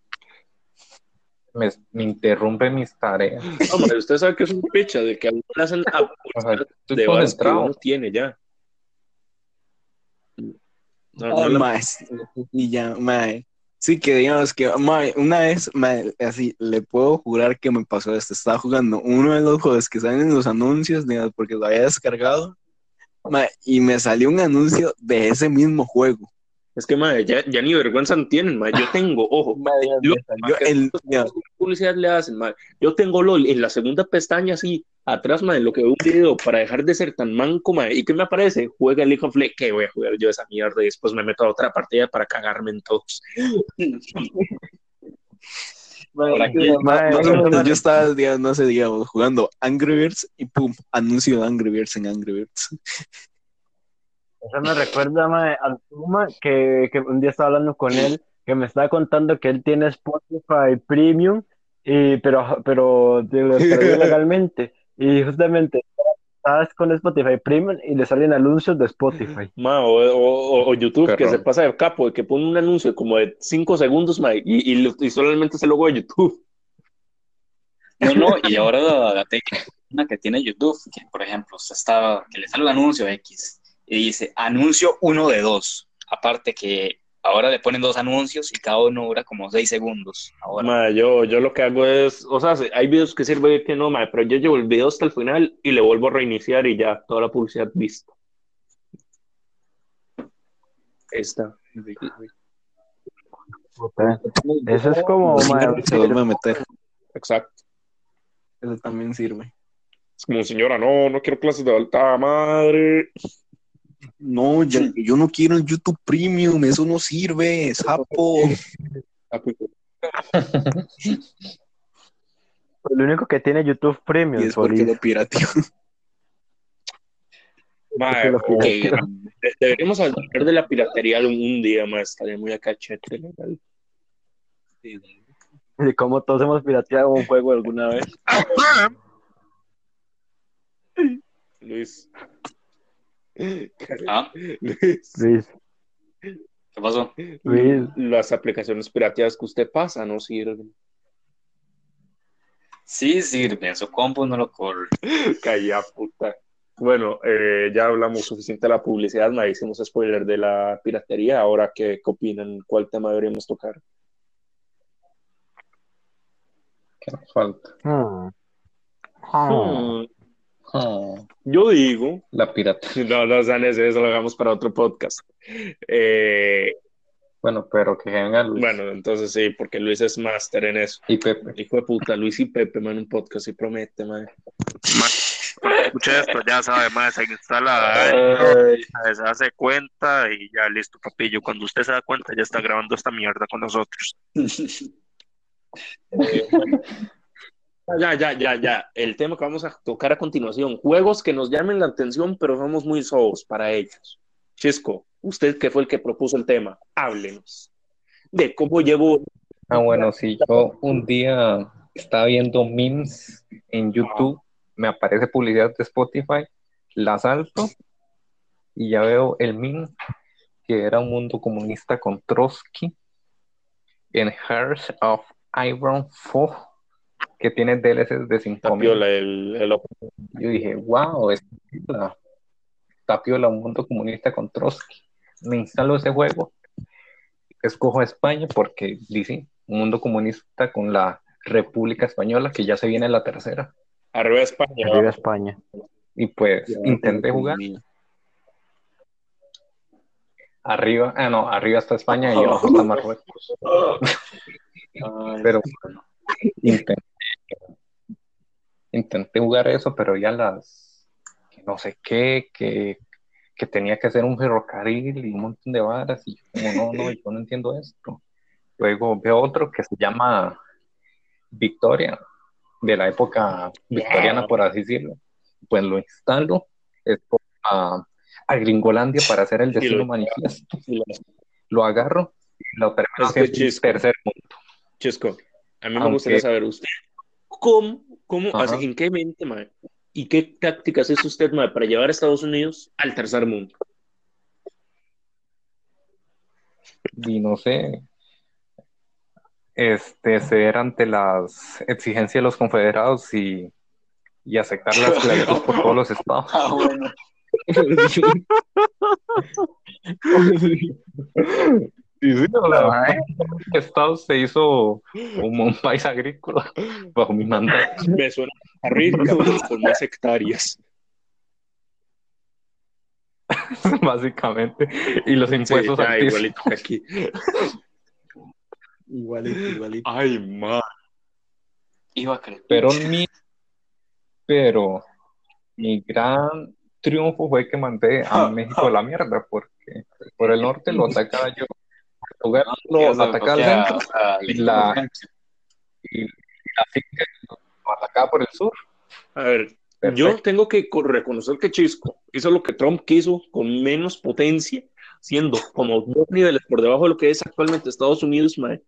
Me, me interrumpe mis tareas. Ma, usted sabe que es un picha de que a uno le hacen a O sea, estoy de bares que uno tiene ya. No, la- mae, y ya, mae. Sí, que digamos que, mae, una vez, mae, así, le puedo jurar que me pasó esto. Estaba jugando uno de los juegos que salen en los anuncios, digamos, porque lo había descargado, mae, y me salió un anuncio de ese mismo juego. Es que, ma, ya, ya ni vergüenza no tienen, ma. Yo tengo, ojo, Lo- el, digamos, ¿Qué publicidad le hacen, ma? Yo tengo LOL en la segunda pestaña, así, atrás, ma, en lo que veo un video para dejar de ser tan manco, ma. ¿Y qué me aparece? Juega League of Legends. ¿Qué voy a jugar yo esa mierda? Y después me meto a otra partida para cagarme en todos. Me- yo estaba, digamos, no sé, digamos, jugando Angry Birds y pum, anuncio de Angry Birds en Angry Birds. Eso me recuerda mae, al Puma que, que un día estaba hablando con él, que me estaba contando que él tiene Spotify Premium, y, pero, pero de- lo descargó legalmente. Y justamente estabas con Spotify Premium y le salen anuncios de Spotify. Ma, o, o- o YouTube que se pasa de capo, que pone un anuncio como de 5 segundos ma, y, y, y solamente es el logo de YouTube. No, no, y ahora la técnica que tiene YouTube, que por ejemplo, usted está, que le sale un anuncio X y dice anuncio uno de dos. Aparte que ahora le ponen dos anuncios y cada uno dura como seis segundos. Ahora, Ma, yo, yo lo que hago es, o sea, hay videos que sirven y que no, ma, pero yo llevo el video hasta el final y le vuelvo a reiniciar y ya, toda la publicidad vista. Ahí está. Eso es como, mae, se vuelve a meter. Exacto. Eso también sirve. Es como, señora, no, no quiero clases de alta madre. No, ya- yo no quiero el YouTube Premium, eso no sirve, sapo. Ah, pues, lo único que tiene YouTube Premium. Y es porque Solís. lo de- deberíamos hablar de la piratería un día más, estaría muy a cachete, legal. Y como todos hemos pirateado un juego alguna vez. Luis. ¿Ah? Luis. Luis, ¿Qué pasó? Luis. Las aplicaciones pirateadas que usted pasa no sirven. Sí sirve, su compu no lo corre. Calla puta. Bueno, eh, ya hablamos suficiente de la publicidad, me hicimos spoiler de la piratería. Ahora, ¿qué, qué opinan? ¿Cuál tema deberíamos tocar? ¿Qué nos falta? Hmm. Hmm, Ah, yo digo, la pirata. no, no, Sanes, eso lo hagamos para otro podcast. Eh, Bueno, pero que venga Luis bueno, entonces sí, porque Luis es máster en eso. y Pepe. Hijo de puta, Luis y Pepe, man, un podcast y promete, man. Escucha esto, ya sabe más, se instala, se hace cuenta y ya listo, papillo. Cuando usted se da cuenta, ya está grabando esta mierda con nosotros. Ya, ya, ya, ya. El tema que vamos a tocar a continuación. Juegos que nos llamen la atención, pero somos muy solos para ellos. Chisco, usted que fue el que propuso el tema, háblenos de cómo llevó. Ah, bueno, si yo un día estaba viendo memes en YouTube, me aparece publicidad de Spotify, la salto y ya veo el meme que era un mundo comunista con Trotsky en Hearts of Iron 4 que tiene DLCs de 5000. Tapiola, el, el- Yo dije, wow, es la tapiola, un mundo comunista con Trotsky. Me instalo ese juego, escojo España porque dice un mundo comunista con la República Española, que ya se viene la tercera. arriba de España. Arriba España. Y pues intenté jugar. Arriba, ah, no, arriba está España y abajo está Marruecos. Pero intenté, intenté jugar eso, pero ya las, no sé qué, que, que tenía que hacer un ferrocarril y un montón de varas, y yo como, no, no, yo no entiendo esto. Luego veo otro que se llama Victoria, de la época victoriana, por así decirlo. Pues lo instalo, es a, a Gringolandia para hacer el destino lo- manifiesto. La- Lo agarro y lo termino chisco. tercer mundo. Chisco, a mí me gustaría saber usted cómo, cómo, en qué mente, mae, y qué tácticas es usted, mae, para llevar a Estados Unidos al tercer mundo. y no sé, este, ceder ante las exigencias de los confederados y, y aceptar la esclavitud por todos los estados. Ah, bueno. Y sí, o sea, Estados se hizo como un país agrícola bajo mi mandato. Me suena a con más hectáreas. básicamente. Y los Sí, impuestos ya, altísimos. igualito que aquí. Igualito, igualito. Ay, ma. Iba a creer. Pero mi, pero mi gran triunfo fue que mandé a México a la mierda, porque por el norte lo atacaba yo, Portugal lo atacaba al centro y la, y la finca acá por el sur. A ver, Perfecto. yo tengo que co- reconocer que Chisco hizo lo que Trump quiso con menos potencia, siendo como dos niveles por debajo de lo que es actualmente Estados Unidos, mae.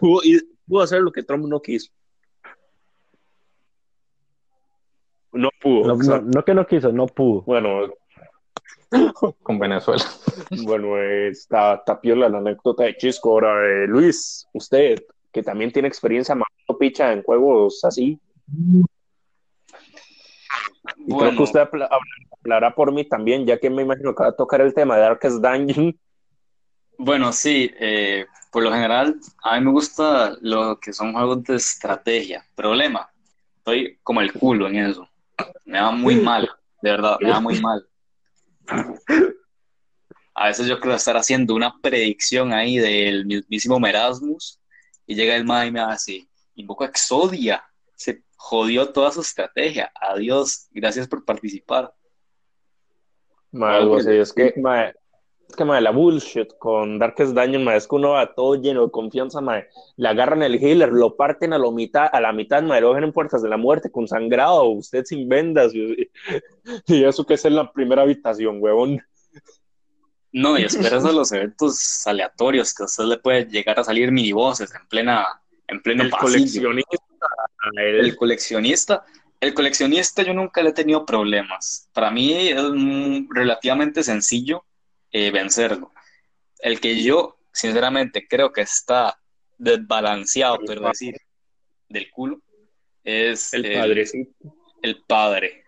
Pudo, y- pudo hacer lo que Trump no quiso. No pudo. No, no que no quiso, no pudo. Bueno, con Venezuela. bueno, está, está piola la anécdota de Chisco. Ahora, eh, Luis, usted, que también tiene experiencia mandando picha en juegos así, y creo que Bueno, usted habla- habla- hablará por mí también, ya que me imagino que va a tocar el tema de Darkest Dungeon. bueno, sí, eh, por lo general, a mí me gusta lo que son juegos de estrategia. Problema, estoy como el culo en eso. Me va muy mal, de verdad, me va muy mal. A veces yo creo estar haciendo una predicción ahí del mismísimo Merasmus y llega el ma y me hace, invoco a Exodia. Se jodió toda su estrategia. Adiós, gracias por participar. Así, es que, mae, es que mae, la bullshit con Darkest Dungeon, mae, es que uno va todo lleno de confianza, mae, le agarran el healer, lo parten a, lo mitad, a la mitad, mae, lo dejan en puertas de la muerte con sangrado, usted sin vendas, y, y eso que es en la primera habitación, huevón. No, y esperas a los eventos aleatorios que a usted le puede llegar a salir minivoces en plena, en pleno El pasillo. coleccionista, el- El coleccionista, el coleccionista yo nunca le he tenido problemas. Para mí es relativamente sencillo eh, vencerlo. El que yo, sinceramente, creo que está desbalanceado, pero decir, del culo, es el padrecito, el padre.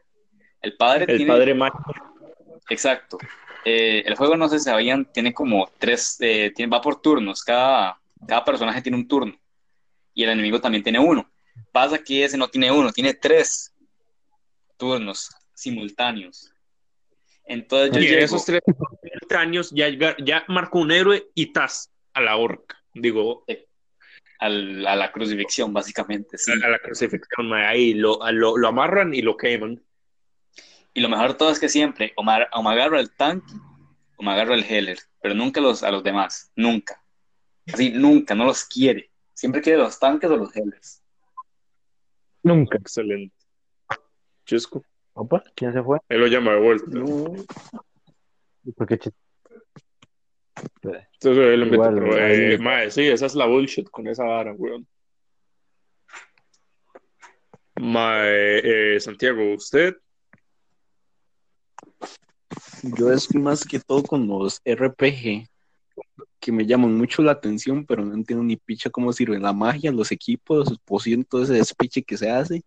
El padre el tiene padre mágico. Exacto. Eh, el juego, no sé si sabían, tiene como tres, eh, tiene, va por turnos, cada, cada personaje tiene un turno y el enemigo también tiene uno. Pasa que ese no tiene uno, tiene tres turnos simultáneos. Entonces yo Y en llego, esos tres años ya, ya marcó un héroe y tas a la horca, digo, al- a la crucifixión, básicamente, sí. a la crucifixión, ahí lo, lo, lo amarran y lo queman. Y lo mejor de todo es que siempre o me, o me agarro al tanque o me agarro al healer, pero nunca los, a los demás, nunca. Así, nunca, no los quiere. Siempre quiere los tanques o los healers. Nunca. Excelente. Chisco, Opa, ¿quién se fue? él lo llama de vuelta. ¿Por qué chis- Entonces él Igual, pero, ahí- eh, mae, sí, esa es la bullshit con esa vara, weón. Mae, eh, Santiago, usted, Yo es más que todo con los RPG, que me llaman mucho la atención, pero no entiendo ni picha cómo sirve la magia, los equipos, pociones, todo ese despiche que se hace.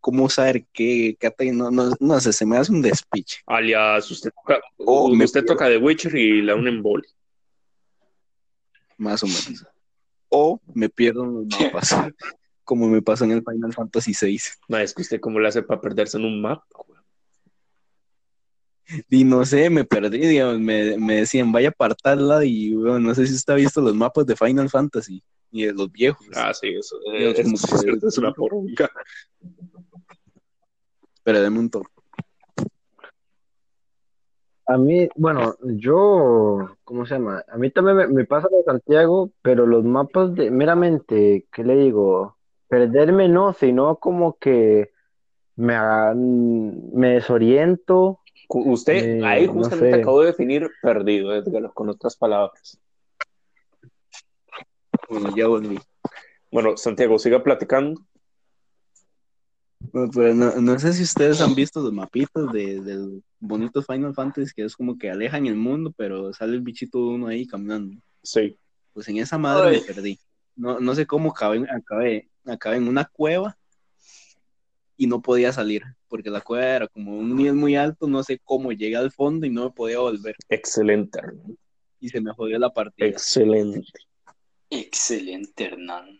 ¿Cómo saber qué? qué ata- no, no, no sé, se me hace un despiche. alias, usted toca, Oh, usted toca The Witcher y la un emboli. más o menos. O me pierdo en los mapas, como me pasó en el Final Fantasy VI. Mae, es que usted cómo le hace para perderse en un mapa, weón? Y no sé, me perdí, digamos, me, me decían, vaya para tal lado, y bueno, no sé si usted ha visto los mapas de Final Fantasy y de los viejos. Ah, sí, eso, eh, es una poronga. Pero deme un. A mí, bueno, yo, ¿cómo se llama? A mí también me, me pasa lo de Santiago, pero los mapas de, meramente, ¿qué le digo? Perderme no, sino como que me, hagan- me desoriento. Usted Eh, ahí no justamente sé. acabó de definir perdido, Edgar, con otras palabras. Bueno, ya volví. Bueno, Santiago, siga platicando. Pero no, no sé si ustedes han visto los mapitas de, del bonito Final Fantasy, que es como que alejan el mundo, pero sale el bichito de uno ahí caminando. Sí. Pues en esa madre Ay. me perdí. No, no sé cómo acabé, acabé, acabé en una cueva y no podía salir, porque la cueva era como un nivel muy alto, no sé cómo llegué al fondo y no me podía volver. Excelente, Hernán. Y se me jodió la partida. Excelente. Excelente, Hernán.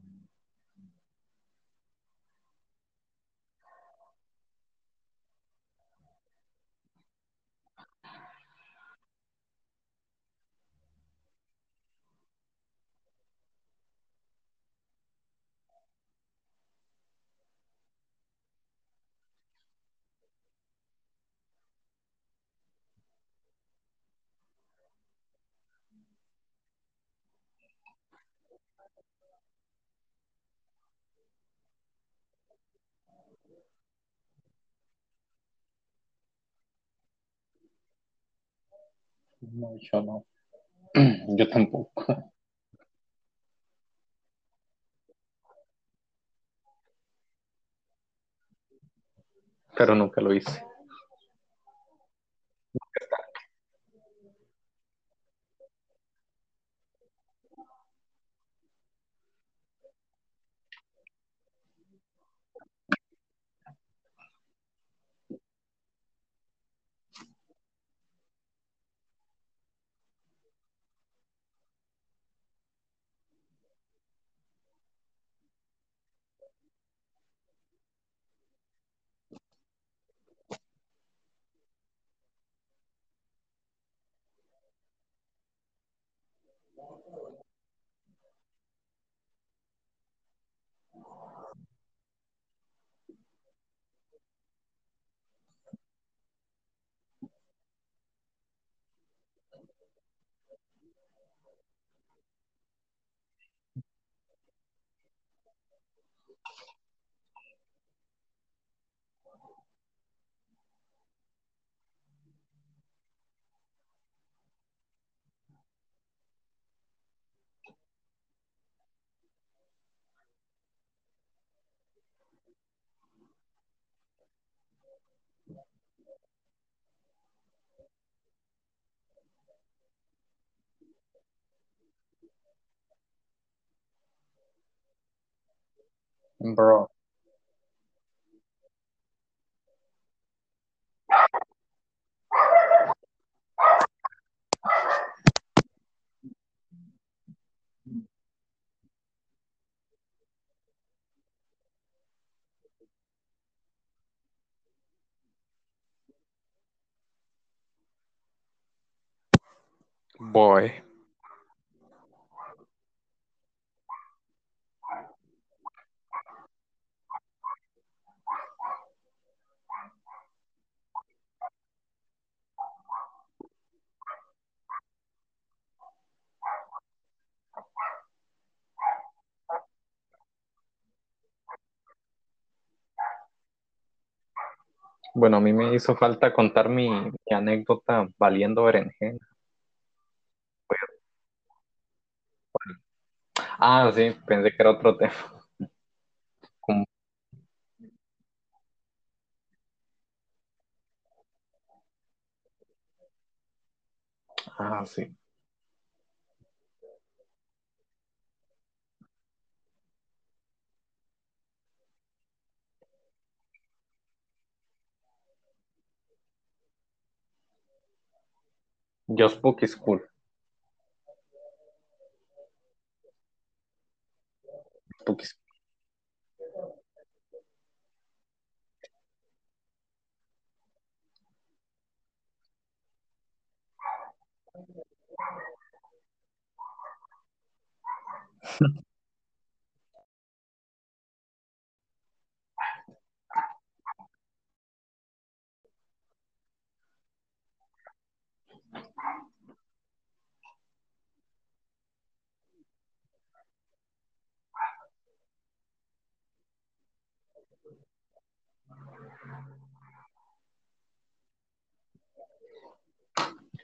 No, yo no. Yo tampoco. Pero nunca lo hice. Bro. Boy. Bueno, a mí me hizo falta contar mi, anécdota valiendo berenjena. Ah, sí, pensé que era otro tema. Ah, sí. Dios Book School. Book School.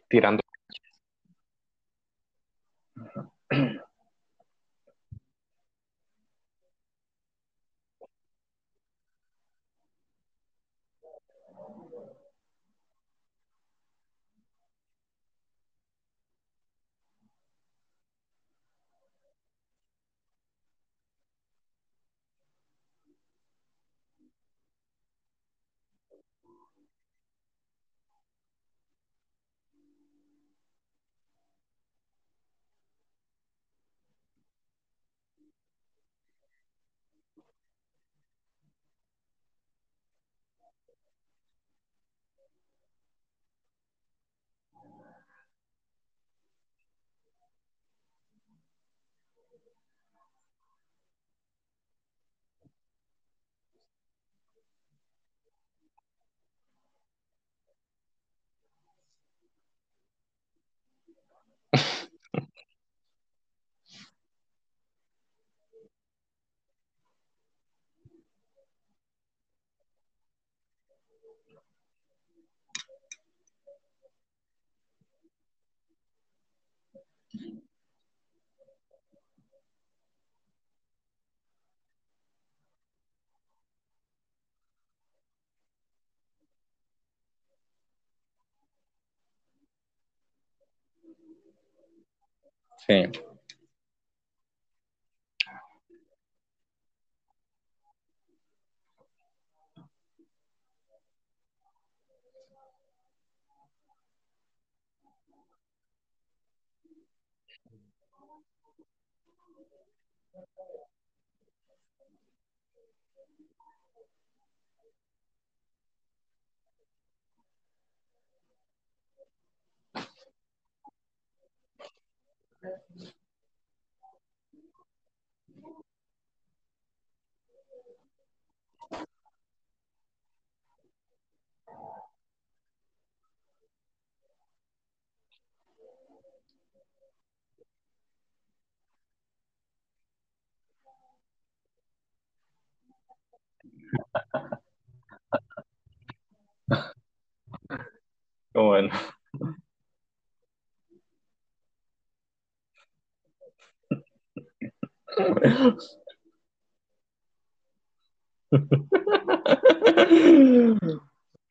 Tirando. Sí. Bueno.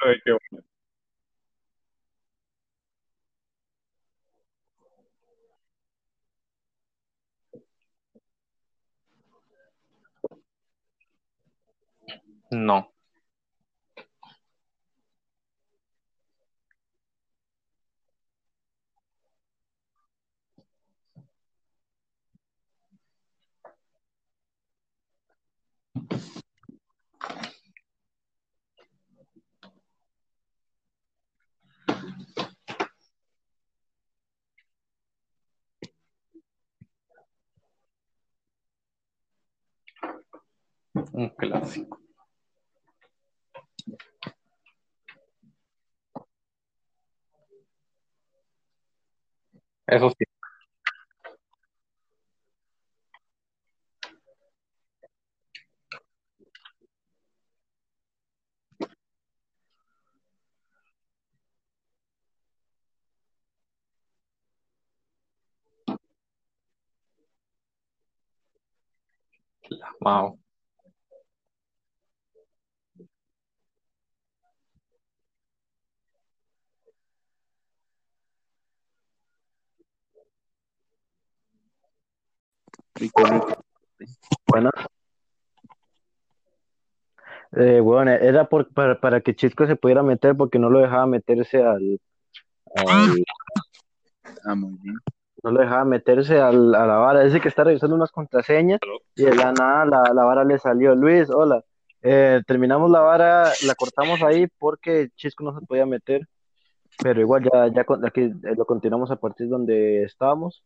Ay, qué bueno. No. Un clásico. Eso sí. La Mao. Rico, rico. Buenas. Eh, bueno, era por, para, para que Chisco se pudiera meter porque no lo dejaba meterse al, al- Ah, muy bien. no lo dejaba meterse al, a la vara. Dice que está revisando unas contraseñas y de la nada la, la vara le salió. Luis, hola. Eh, terminamos la vara, la cortamos ahí porque Chisco no se podía meter, pero igual ya, ya con- aquí eh, lo continuamos a partir donde estábamos.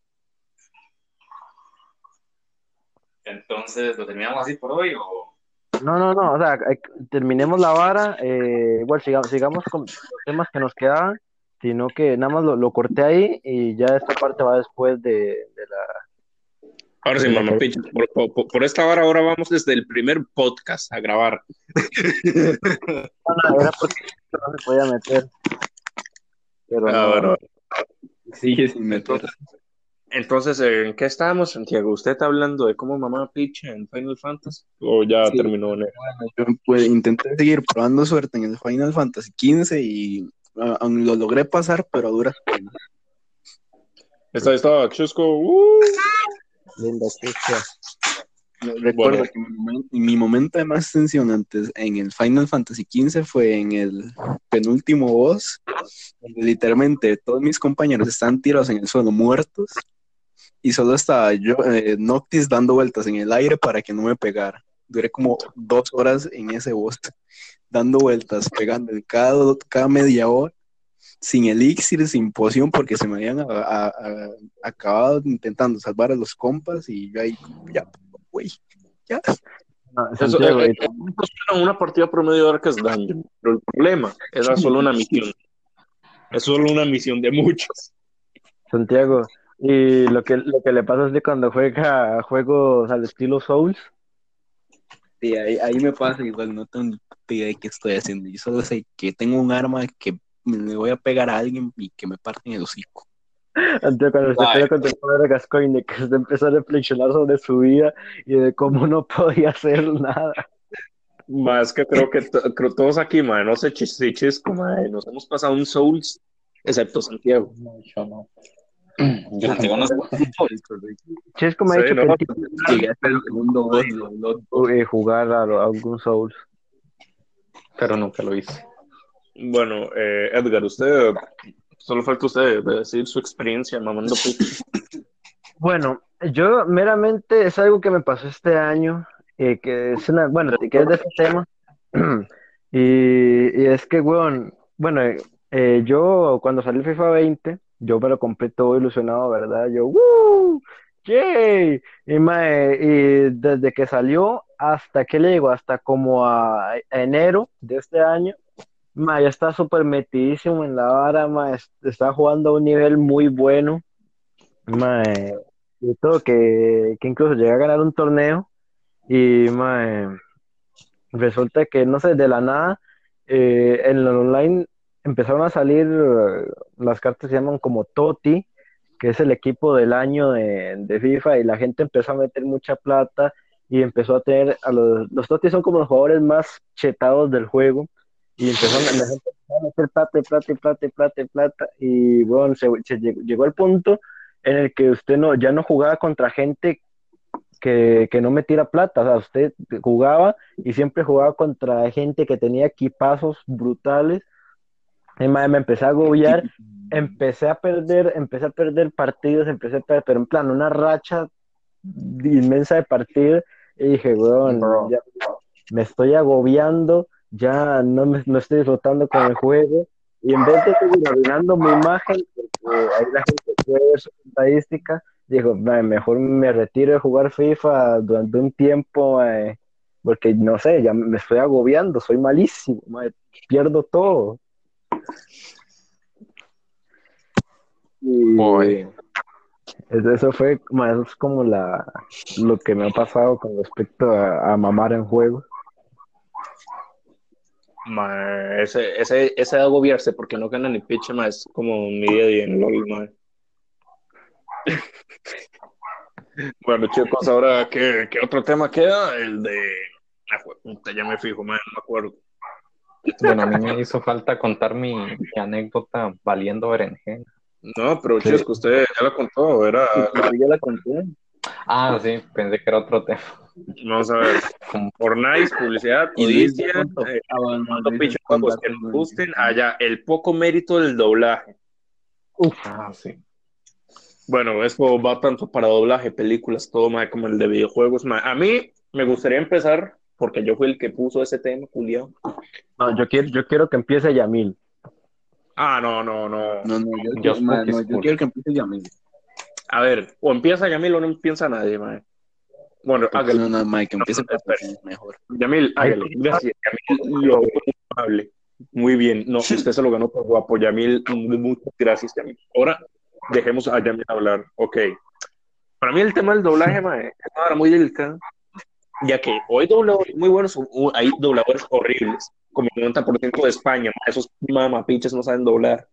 Entonces, ¿lo terminamos así por hoy o...? No, no, no, o sea, hay- terminemos la vara, eh, igual sigamos, sigamos con los temas que nos quedaban, sino que nada más lo, lo corté ahí y ya esta parte va después de, de la... Ahora sí, mamá picha, por, por- por esta hora ahora vamos desde el primer podcast a grabar. No, no, era porque no se podía meter. Pero Ah, no, bueno. Sigue sin meter. Entonces, ¿en qué estábamos, Santiago? ¿Usted está hablando de cómo mamá picha en Final Fantasy? ¿O ya Sí. terminó en Yo pues, intenté seguir probando suerte en el Final Fantasy XV y ah, lo logré pasar, pero a duras penas. Está, está Chusco. ¡uh! linda. Recuerdo Bueno. que mi, momen- mi momento de más tensionantes en el Final Fantasy XV fue en el penúltimo boss, donde literalmente todos mis compañeros estaban tirados en el suelo muertos y solo estaba yo, eh, Noctis dando vueltas en el aire para que no me pegara. Duré como dos horas en ese boss, dando vueltas, pegando en cada, cada media hora, sin elixir, sin poción, porque se me habían a- a- a- acabado intentando salvar a los compas y yo ahí, ya, güey, ya. No, Eso, Santiago, eh, eh, eso suena a una partida promedio de Darkest Dungeon, pero el problema era solo una misión. Es solo una misión de muchos. Santiago, y lo que, lo que le pasa es que cuando juega juegos al estilo Souls, Sí, ahí, ahí me pasa igual, no tengo ni idea de qué estoy haciendo. Yo solo sé que tengo un arma que le voy a pegar a alguien y que me parten el hocico. Santiago, cuando se con el poder de Gascoigne, que se empezó a reflexionar sobre su vida y de cómo no podía hacer nada. Más que creo que todos aquí, man, no sé chis- si chisco, man, nos hemos pasado un Souls, excepto Santiago. No, yo no. Yo no- Chisco me ha dicho no, que el tipo Llegué hasta el segundo boss, lo- lo- eh, jugar a, a algún Souls. Pero nunca lo hice. Bueno, eh, Edgar, usted, solo falta usted decir su experiencia mamando. Bueno, yo meramente es algo que me pasó este año, eh, que es una, bueno, que es de este tema, y, y es que, weón, bueno, eh, yo cuando salió el FIFA 20, yo me lo compré todo ilusionado, ¿verdad? Yo, ¡Woo! ¡Yay! Y, mae, desde que salió hasta que le llegó, hasta como a, enero de este año, mae, está súper metidísimo en la vara, mae, es- está jugando a un nivel muy bueno. Mae, y todo que, que incluso llegué a ganar un torneo y mae, resulta que no sé, de la nada eh, en el online empezaron a salir eh, las cartas se llaman como TOTI, que es el equipo del año de, FIFA y la gente empezó a meter mucha plata y empezó a tener a los, los TOTI son como los jugadores más chetados del juego y empezaron la gente empezó a meter plata plata plata plata plata y bueno, se, se llegó, llegó al punto en el que usted no, ya no jugaba contra gente que, que no metiera plata, o sea, usted jugaba y siempre jugaba contra gente que tenía equipazos brutales. Y mae, me empecé a agobiar, empecé a perder, empecé a perder partidos, empecé a perder, pero en plan, una racha inmensa de partidos, y dije, weón, ya me estoy agobiando, ya no, me, no estoy disfrutando con el juego, y en vez de seguir arruinando mi imagen, porque ahí la gente puede ver su estadística, digo, "Mae, mejor me retiro de jugar FIFA durante un tiempo, mae, porque no sé, ya me estoy agobiando, soy malísimo, mae, pierdo todo. Boy. es- eso fue es como la, lo que me ha pasado con respecto a, a mamar en juegos. Ma, ese, ese, ese de agobiarse porque no gana ni piche, ma, es como mi día a día en LOL, ma. Bueno, chicos, ahora, ¿qué, qué otro tema queda? El de... Ah, ya me fijo, ma, no me acuerdo. Bueno, a mí me hizo falta contar mi, mi anécdota valiendo berenjena. No, pero chicos, usted ya lo contó, era... ya la conté. Ah, sí, pensé que era otro tema. Vamos a ver, Fortnite, publicidad, codicia, eh, juegos que nos gusten, allá, el poco mérito del doblaje. Ah, sí. Bueno, eso va tanto para doblaje, películas, todo más como el de videojuegos. ma. A mí me gustaría empezar, porque yo fui el que puso ese tema, Julián. No, yo quiero, yo quiero que empiece Yamil. Ah, no, no, no. No, no, yo, no, quiero que empiece Yamil. A ver, o empieza Yamil o no empieza nadie, ma. Bueno, hágale. No, no, Mike, que empiece No, mejor. Yamil, hágale. Gracias. Yamil lo amable. Muy bien. No, usted se lo ganó por guapo. Yamil, muchas gracias, Yamil. Ahora dejemos a Yamil hablar. Ok. Para mí el tema del doblaje, ma, es una hora muy delicada, ya que hoy dobladores muy buenos, hay dobladores horribles, como el 90% de España, esos mamapiches no saben doblar.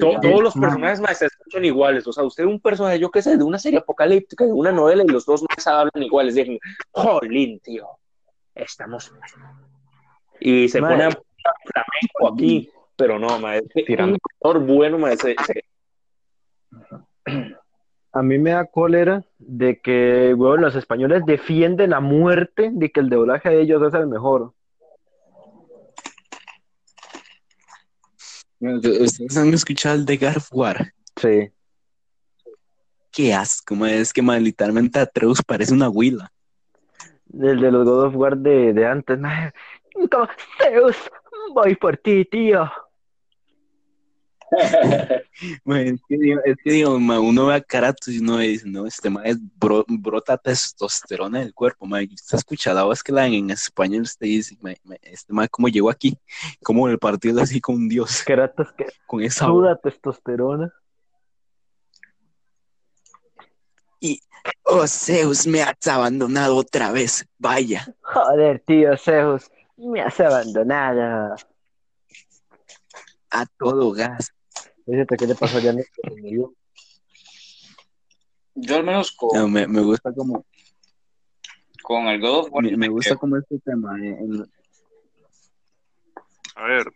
Todos los personajes ma, se escuchan iguales, o sea, usted un personaje, yo qué sé, de una serie apocalíptica, de una novela, y los dos más hablan iguales, dicen, jolín, tío, estamos... Y se pone a flamenco aquí, pero no, ma, es que Tirando. un actor bueno, ma, ese- ese- a mí me da cólera de que, weón, los españoles defienden a muerte de que el doblaje de ellos es el mejor. Ustedes han escuchado el de Garf War. Sí. Qué asco, es que ma, literalmente Atreus parece una huila. El de los God of War de, de antes. ma, como, Zeus, voy por ti, tío. Ma, es que, digo- es que digo, ma, uno ve a Kratos y uno dice, no, este ma es bro- brota testosterona del cuerpo, ma, y usted escucha la voz que la en español, usted dice, ma, este ma, ¿cómo llegó aquí? ¿Cómo el partido así con un dios? Kratos que Con esa suda testosterona. Oh, Zeus, me has abandonado otra vez, vaya. Joder, tío Zeus, me has abandonado. A todo gas. Fíjate qué le pasó a Janet que se murió. Yo al menos con, No, me, me gusta como, con el God of War, me, me gusta como este tema. eh, en- A ver,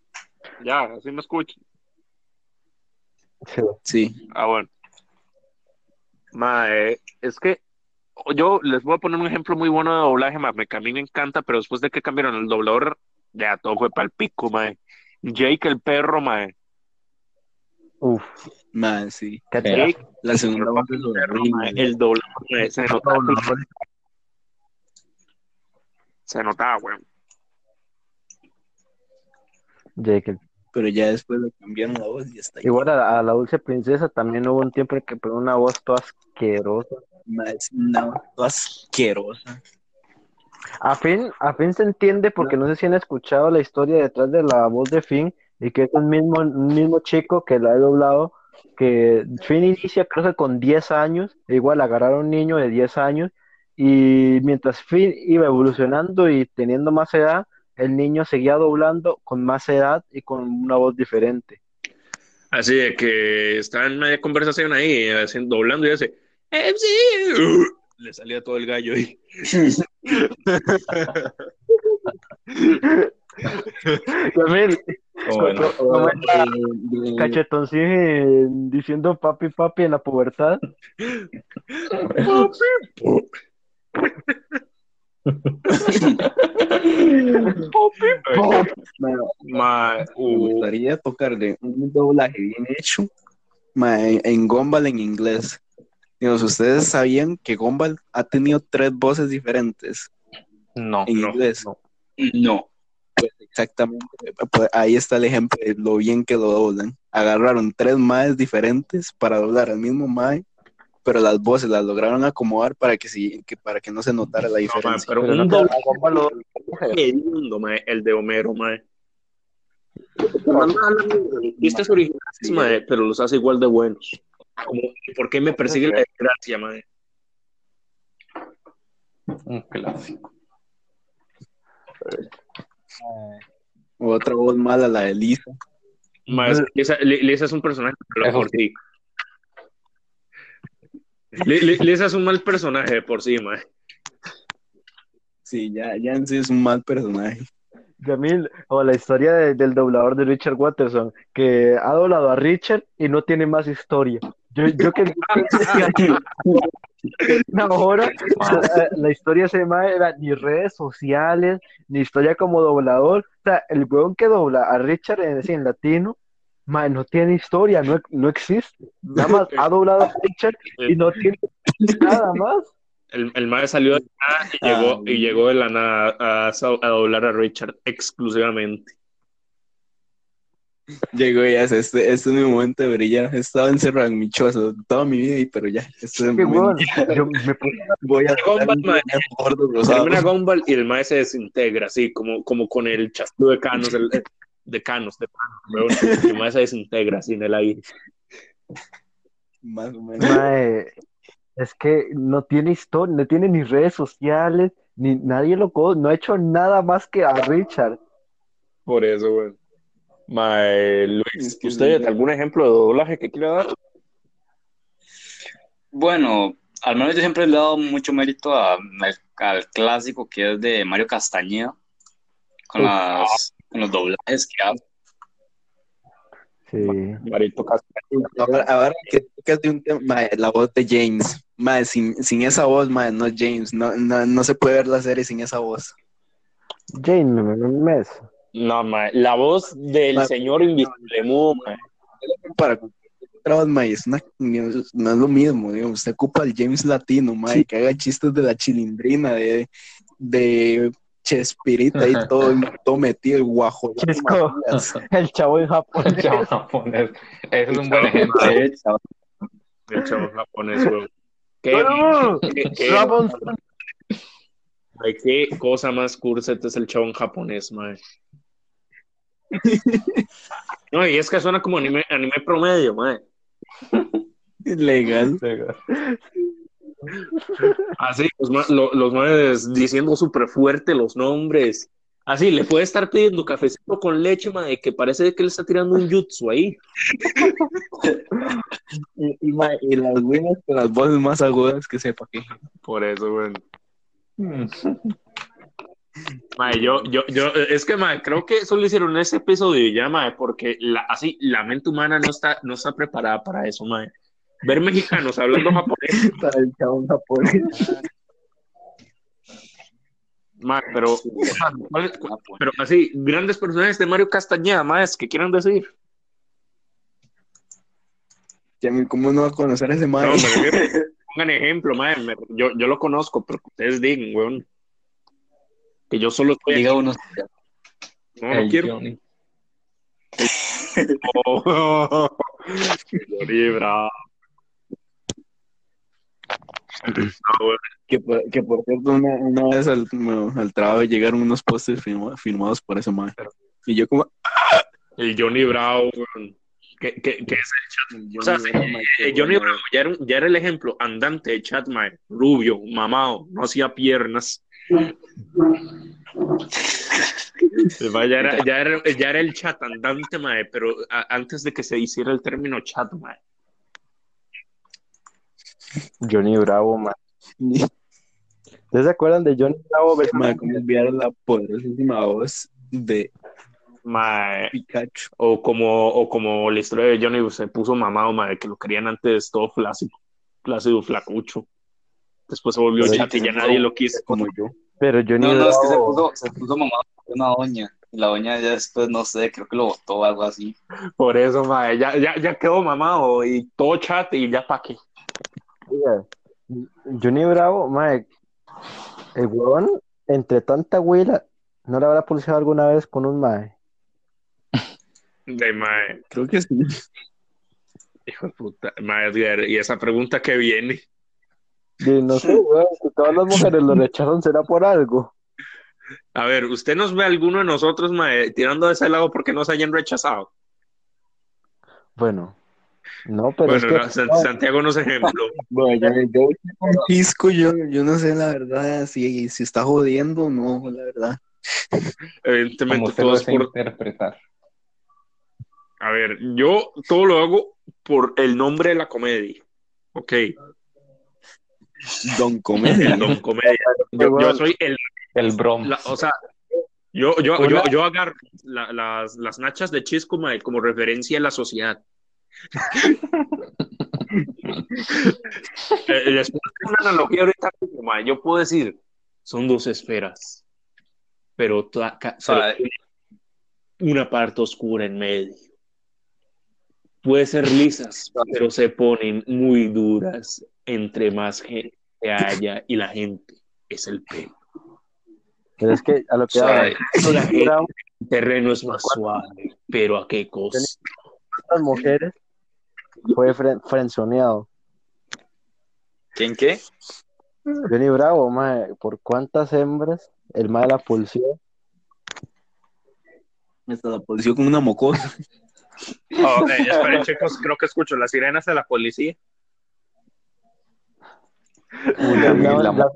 ya, así me escuchan. Sí. Ah, bueno. Mae, es que yo les voy a poner un ejemplo muy bueno de doblaje, mae, que a mí me encanta, pero después de que cambiaron el doblador, ya todo fue para el pico, mae. Jake el perro, mae. Uf, ma, sí. La segunda voz es horrible. El mae, se notaba. Se notaba, weón. Jake. Pero ya después le cambiaron la voz y ya está. ahí. Igual a, a la dulce princesa también hubo un tiempo en que pegó una voz toda asquerosa. Es una voz toda asquerosa. A fin, a fin se entiende porque no sé si han escuchado la historia detrás de la voz de Finn y que es un mismo, mismo chico que la ha doblado, que Finn inicia creo que con 10 años, e igual agarraron a un niño de 10 años y mientras Finn iba evolucionando y teniendo más edad, el niño seguía doblando con más edad y con una voz diferente. Así de que está en media conversación ahí, haciendo, doblando y hace, "MC". Le salía todo el gallo ahí. También, Bueno, era Eh, Cachetoncín diciendo papi papi en la pubertad. ma, Ma, me uh, gustaría tocarle un doblaje bien hecho ma, en, en Gumball en inglés. Digamos, ustedes sabían que Gumball ha tenido tres voces diferentes no. en no, inglés. no. Exactamente. Pues ahí está el ejemplo de lo bien que lo doblan. Agarraron tres maes diferentes para doblar al mismo mae, pero las voces las lograron acomodar para que, sí, que, para que no se notara la no, diferencia. pero Pero un no doblaje hediondo, ma, el de Homero, ma. Chistes originales, ma, pero los hace igual de buenos. Como, ¿por qué me persigue la desgracia, ma? Un clásico. Otra voz mala, la de Lisa. Lisa, Li- Lisa es un personaje Eso por sí. Li- Li- Lisa es un mal personaje de por sí, ma. Sí, ya, ya en sí es un mal personaje. Yamil, o la historia de- del doblador de Richard Watterson, que ha doblado a Richard y no tiene más historia. Yo, yo que una hora, la, la historia se llama era ni redes sociales, ni historia como doblador. O sea, el weón que dobla a Richard en, latino, ma, no tiene historia, no, no existe. Nada más ha doblado a Richard y no tiene nada más. El, el mae salió de la nada y llegó, y llegó de la nada a, a doblar a Richard exclusivamente. Llegó y hace, este, este es mi momento de brillar. He estado encerrado en mi choza toda mi vida, y, pero ya, este es el Qué momento. yo me puse Voy a Gumball y el mae se desintegra, así como, como con el chasquido de canos, el- de canos, de weón. El mae se desintegra así en el aire. Más o menos. Mae, es que no tiene historia, no tiene ni redes sociales, ni nadie lo conoce, no ha hecho nada más que a Richard. Por eso, weón. Mae, Luis, ¿usted algún ejemplo de doblaje que quiera dar? Bueno, al menos yo siempre le he dado mucho mérito a- al, al clásico que es de Mario Castañeda, con, Uf. las, con los doblajes que hace. Sí. Marito Castro. Ahora, ahora que tocas de un tema, la voz de James. Mae, sin, sin esa voz, mae, no es James. No, no, no se puede ver la serie sin esa voz. Me- mes. No, mae, la voz del Ma- señor invisible mae. Para otra voz, mae, es una, no es lo mismo. digamos, usted ocupa al James latino, mae, que haga chistes de la chilindrina, de, de Chespirita y todo, todo metido, el guajo. Chisco. El chavo en Japón. El chavo japonés. Ese es un buen ejemplo. Eh, chaval. El chavo japonés, weón. ¿Qué, ¡No! qué- qué- qué cosa más curset es el chavo en japonés, mae. No, y es que suena como anime, anime promedio, mae. Legal. Así, los, ma- lo- los maes diciendo súper fuerte los nombres. Así, le puede estar pidiendo cafecito con leche, mae, que parece que le está tirando un jutsu ahí. Y, y, mae, y las winners con las voces más agudas que sepa que. Por eso, weón. Mae, yo, yo, yo, es que, mae, creo que solo hicieron ese episodio ya, mae, porque la, así, la mente humana no está, no está preparada para eso, mae. Ver mexicanos hablando japonés, Para el chavo japonés. mae, pero, ¿cuál- pero así, grandes personajes de Mario Castañeda, mae, ¿qué quieren decir? ¿Cómo no va a conocer a ese mae? No, pongan ejemplo, mae, yo, yo lo conozco, pero ustedes digan, weón. Que yo solo estoy Diga uno. no, no El quiero. Johnny. Oh, weón. Que por, que por cierto, una, una vez al, al trabajo llegaron unos pósters firma- firmados por ese mae. Y yo como... El Johnny Bravo. Que, que, que es O sea, no sí, era, mae, Eh, qué Johnny. Bravo ya era, un- ya era el ejemplo andante de chat, mae. Rubio, mamado, no hacía piernas. Mae Ya era, ya, era, ya era el chat andante, mae, pero a- antes de que se hiciera el término chat, mae. Johnny Bravo, man. ¿Ustedes se acuerdan de Johnny Bravo? Mae, cómo enviar la poderosísima voz de Mae, Pikachu. o como, o como la historia de Johnny se puso mamado, mae, que lo querían antes todo flácido, flácido, flacucho. Después se volvió Pero chat y ya nadie lo quiso. Como yo. Pero Johnny No, no, es que se puso, se puso mamado una doña. Y la doña ya después, no sé, creo que lo votó o algo así. Por eso, mae, ya, ya, ya quedó mamado y todo chat y ya pa' qué. Oiga, Johnny Bravo, mae, el huevón, entre tanta huila, ¿no le habrá pulsado alguna vez con un mae? De mae, Creo que sí. hijo de puta, mae, y esa pregunta que viene. Y no sé, weón, si todas las mujeres lo rechazan, será por algo. A ver, ¿usted nos ve a alguno de nosotros, mae, tirando de ese lado porque nos hayan rechazado? Bueno, no, pero Bueno, es que no, San- Santiago no es ejemplo. Bueno, yo, yo, Francisco, yo, yo no sé la verdad si, si está jodiendo o no, la verdad. Como Evidentemente, todo es por. interpretar. A ver, yo todo lo hago por el nombre de la comedia. Ok, Don Comedia. el don comedia. Yo, yo soy el El Brom. La- o sea, yo, yo, yo, yo agarro la- las, las nachas de Chisco como referencia a la sociedad. Eh, Después de una analogía ahorita, mismo, mae, yo puedo decir, son dos esferas, pero, una parte oscura en medio. Puede ser lisas, pero se ponen muy duras entre más gente haya y la gente es el pelo. pero es que a lo que La gente- Bravo, el terreno es más suave, pero ¿a qué costo? las mujeres fue fren- frenzoneado. ¿Quién qué? Johnny Bravo, mae, ¿por cuántas hembras el mae la pulsó? Hasta la policía con una mocosa. Oh, eh, esperen, chicos, creo que escucho las sirenas de la policía. Una mil, la- La-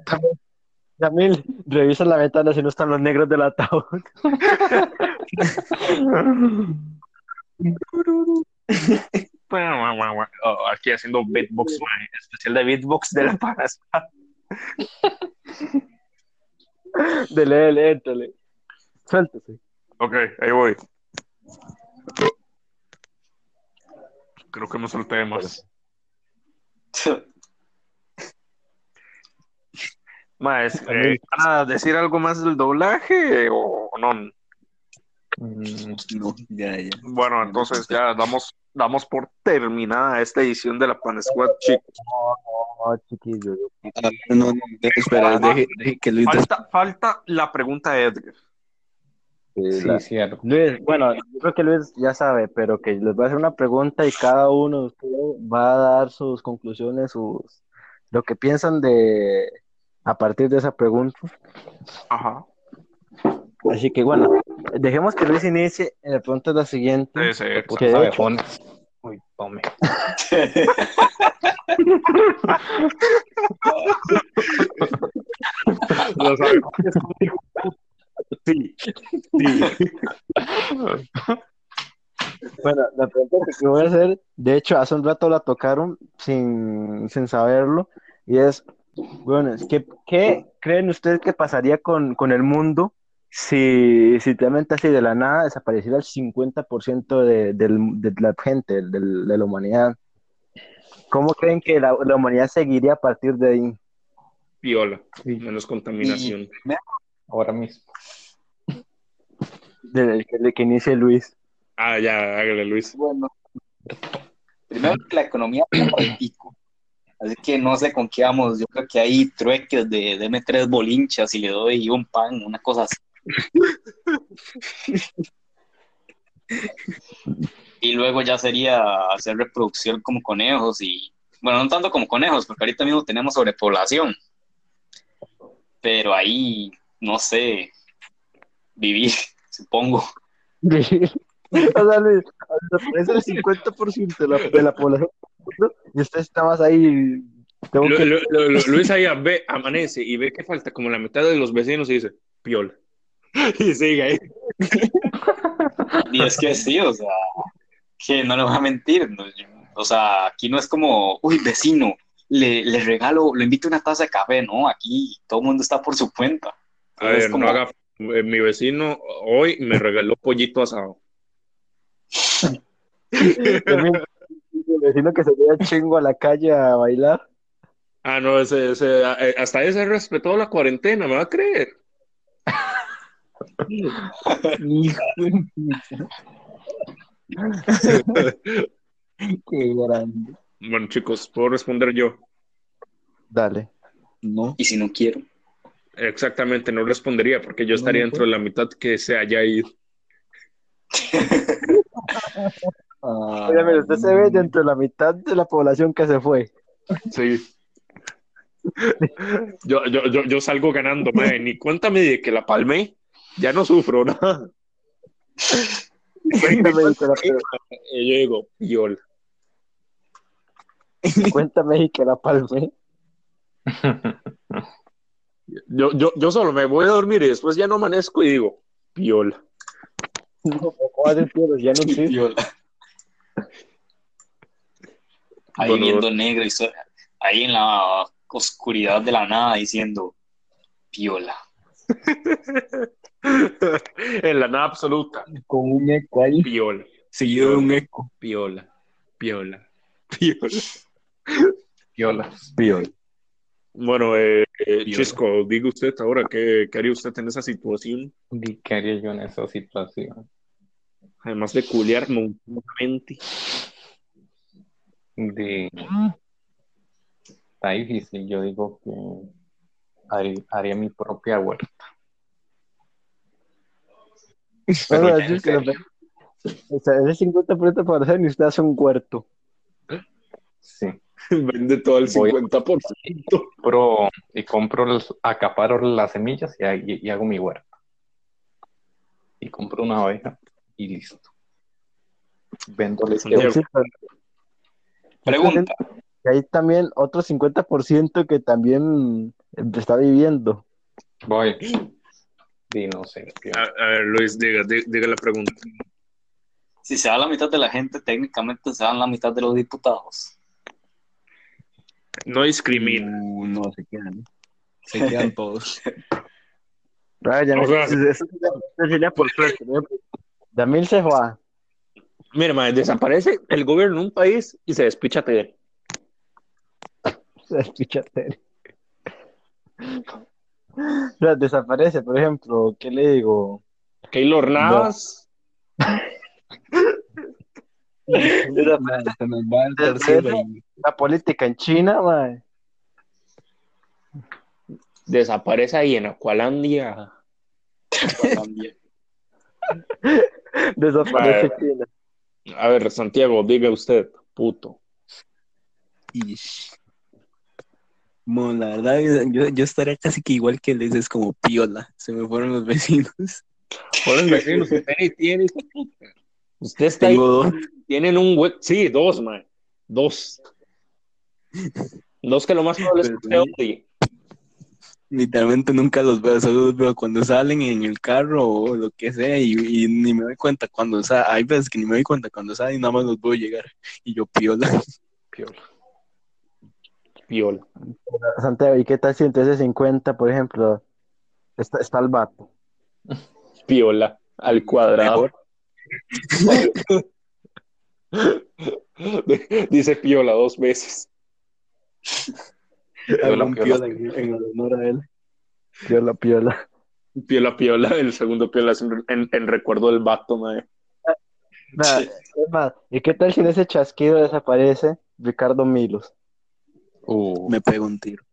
Yamil, revisa la ventana si no están los negros del ataúd. Oh, aquí haciendo beatbox, mae, especial de beatbox de la paz. Dele, dele, éntale. Suéltese. Ok, ahí voy. Creo que me solté más. Más, eh, ¿van a decir algo más del doblaje o no? Mm, No, ya, ya. Bueno, entonces ya damos, damos por terminada esta edición de la Pan Squad, chicos. No, chiquillo. Ah, no, no, deje, espera, deje, deje que Luis Falta, falta la pregunta de Edgar. Sí, la- cierto. Luis, bueno, yo creo que Luis ya sabe, pero que les voy a hacer una pregunta y cada uno de ustedes va a dar sus conclusiones, sus lo que piensan de a partir de esa pregunta. Ajá. Así que bueno, dejemos que Luis inicie. La pregunta es la siguiente. Debe ser. Uy, tome. Lo sabe. Sí. Sí. Bueno, la pregunta que voy a hacer, de hecho, hace un rato la tocaron sin, sin saberlo, y es, bueno, ¿qué creen ustedes que pasaría con, con el mundo si, si realmente así de la nada desapareciera el 50% de, del- de la gente, del- de la humanidad? ¿Cómo creen que la, la humanidad seguiría a partir de ahí? Viola. Menos contaminación. Ahora mismo. Desde que, de que inicie Luis. Ah, ya, hágale, Luis. Bueno, primero que la economía está el pico. Así que no sé con qué vamos. Yo creo que hay trueques de deme tres bolinchas y le doy un pan, una cosa así. Y luego ya sería hacer reproducción como conejos y, bueno, no tanto como conejos, porque ahorita mismo tenemos sobrepoblación. Pero ahí, no sé, vivir, supongo. O sea, es el 50% de la, de la población y usted está más ahí. Tengo que- Luis ahí ve, amanece y ve que falta como la mitad de los vecinos y dice, piola. Y sigue ahí. Y es que sí, o sea, que no le voy a mentir. no, yo- o sea, aquí no es como, uy, vecino, le, le regalo, lo invito a una taza de café, ¿no? Aquí todo el mundo está por su cuenta. A Es ver, como- no haga. Eh, Mi vecino hoy me regaló pollito asado. El vecino que se queda chingo a la calle a bailar. Ah, no, ese, ese, eh, hasta ese respetó la cuarentena, ¿me va a creer? Hijo de puta. Qué grande. Bueno, chicos, puedo responder yo. Dale. No. Y si no quiero, Exactamente, no respondería porque yo estaría dentro de la mitad que se haya ido. Ah, mire, usted se ve dentro de la mitad de la población que se fue. Sí. Yo, yo, yo, yo salgo ganando, madre. Ni cuéntame de que la palmé, ya no sufro nada. Cuéntame, y que la, Y yo digo, piola. cuéntame y que la palme. Yo, yo, yo solo me voy a dormir y después ya no amanezco y digo, piola. No. Ya no existe. ahí Bueno, viendo negro y so- ahí en la oscuridad de la nada diciendo, piola. en la nada absoluta, Con un eco ahí, piola, seguido de un eco. piola, piola, piola. Violas. Bueno, eh, eh. Chisco, diga usted ahora, ¿qué, qué haría usted en esa situación? ¿Y ¿Qué haría yo en esa situación? Además de culiar monstruosamente. De... Está difícil. Yo digo que haría, haría mi propia huerta. Pero en es que lo- serio. o sea, ese 50% para hacer y usted hace un huerto. Sí. Vende todo el Voy- 50%. Compro, y compro, los- acaparo las semillas y, ha- y- y hago mi huerta. Y compro una abeja y listo. Vendo la Pregunta, hay también otro 50% que también está viviendo. Voy. Y no sé. tío. A, a ver, Luis, diga, di- diga la pregunta. si se da la mitad de la gente, técnicamente se dan la mitad de los diputados. No discrimina. Uh, no, se quedan. Se quedan todos. Ya O sea- eso sería, por suerte. ¿no? Yamil se va. Mira, mae, desaparece el gobierno en un país y se despicha Tere. Escúchate. O sea, desaparece, por ejemplo, ¿qué le digo? Keylor Navas. Se nos va el tercero. y- la política en China, mae. Desaparece ahí en Aqualandia. También. Desaparece Mae. China. A ver, Santiago, diga usted, puto. Ish. Bueno, la verdad, yo, yo estaría casi que igual que les es como piola. Se me fueron los vecinos. Por el vecino, usted tiene, tiene, puta. Usted está ahí, Tengo dos. tienen un hue- Sí, dos, man. Dos. Dos que lo más probable es que usted odie. Literalmente nunca los veo, solo los veo cuando salen en el carro o lo que sea y, y ni me doy cuenta cuando salen. Hay veces que ni me doy cuenta cuando salen y nada más los veo llegar. Y yo piola. Piola. Piola. Santiago, ¿y qué tal si entre ese 50, por ejemplo, está, está el vato? Piola. Al cuadrado. Dice piola dos veces. Piola. piola en, en honor a él. Piola, piola. Piola, piola. El segundo piola es en, en- en recuerdo del vato, man. Nada, es más, ¿y qué tal si en ese chasquido desaparece Ricardo Milos? Uh, Me pego un tiro.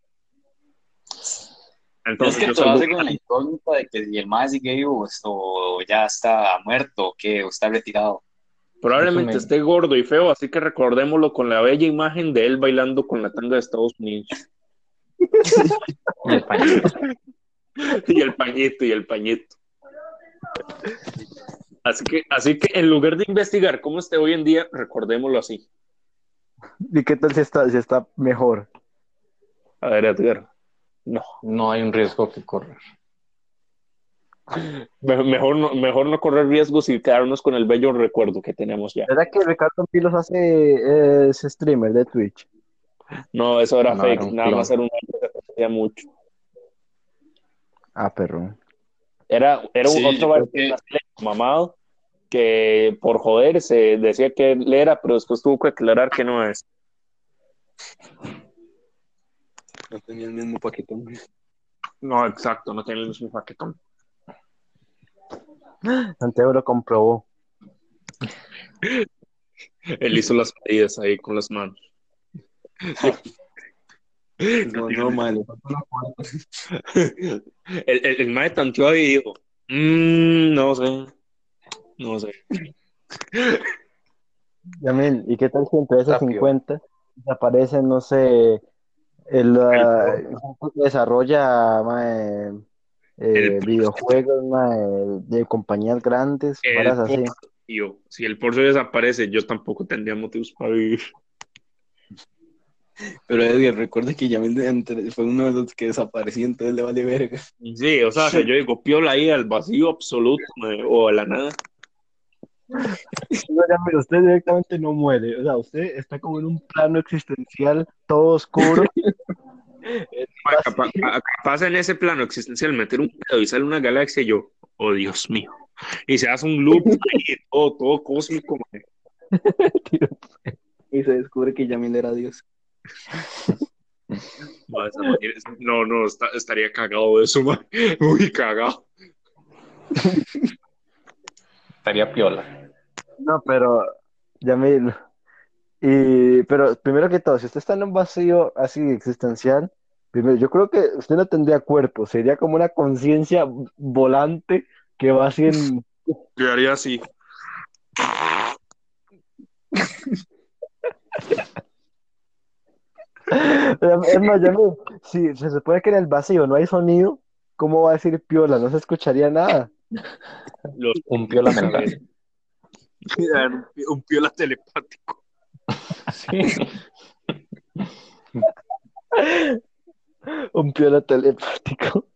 Es que todo hace con la incógnita de que si el más sigue vivo esto ya está muerto o que o está retirado. probablemente me- esté gordo y feo, así que recordémoslo con la bella imagen de él bailando con la tanga de Estados Unidos. y el pañito. Y el pañito, y el pañito. Así que, así que en lugar de investigar cómo esté hoy en día, recordémoslo así. ¿Y qué tal si está, si está mejor? A ver, Edgar. No, No hay un riesgo que correr. me- mejor no, mejor no correr riesgos y quedarnos con el bello recuerdo que tenemos ya. ¿Verdad que Ricardo Milos hace es streamer de Twitch? No, eso era No, fake, era un nada clon. más era un que se parecía mucho. Ah, perro. Era, era un Sí, otro yo vato creo que- brasileño mamado que por joder se decía que él era, pero después tuvo que aclarar que no es. No tenía el mismo paquetón. No, exacto, no tiene el mismo paquetón. Santiago lo comprobó. Él hizo las medidas ahí con las manos. No, no, madre. El, el, el mae tanteó ahí y dijo, "Mm, no sé, no sé. Yamil, ¿y qué tal si entre esos Está piola. 50 desaparecen, no sé, el, que desarrolla mae, eh, El- videojuegos mae, de compañías grandes, El así? Porcio, tío, si el Porcio desaparece, yo tampoco tendría motivos para vivir. Pero Edgar, recuerda que entre- fue uno de los que desapareció, entonces le vale verga. Sí, o sea, que yo digo, piola ahí al vacío absoluto mae, o a la nada. No, usted directamente no muere, o sea, usted está como en un plano existencial todo oscuro. Capaz, en ese plano existencial meter un pedo y sale una galaxia y yo, oh Dios mío. Y se hace un loop ahí, todo, todo cósmico. Y se descubre que Yamil era Dios. No, no, está- estaría cagado de eso, mae. Muy cagado. Estaría piola. No, pero, Yamil, y, pero primero que todo, si usted está en un vacío así existencial, primero, yo creo que usted no tendría cuerpo, sería como una conciencia volante que va así en... Yo haría así. Es más, Yamil, si se supone que en el vacío no hay sonido, ¿cómo va a decir piola? No se escucharía nada. Los Un piola mental. un piola telepático. Sí. Un piola telepático.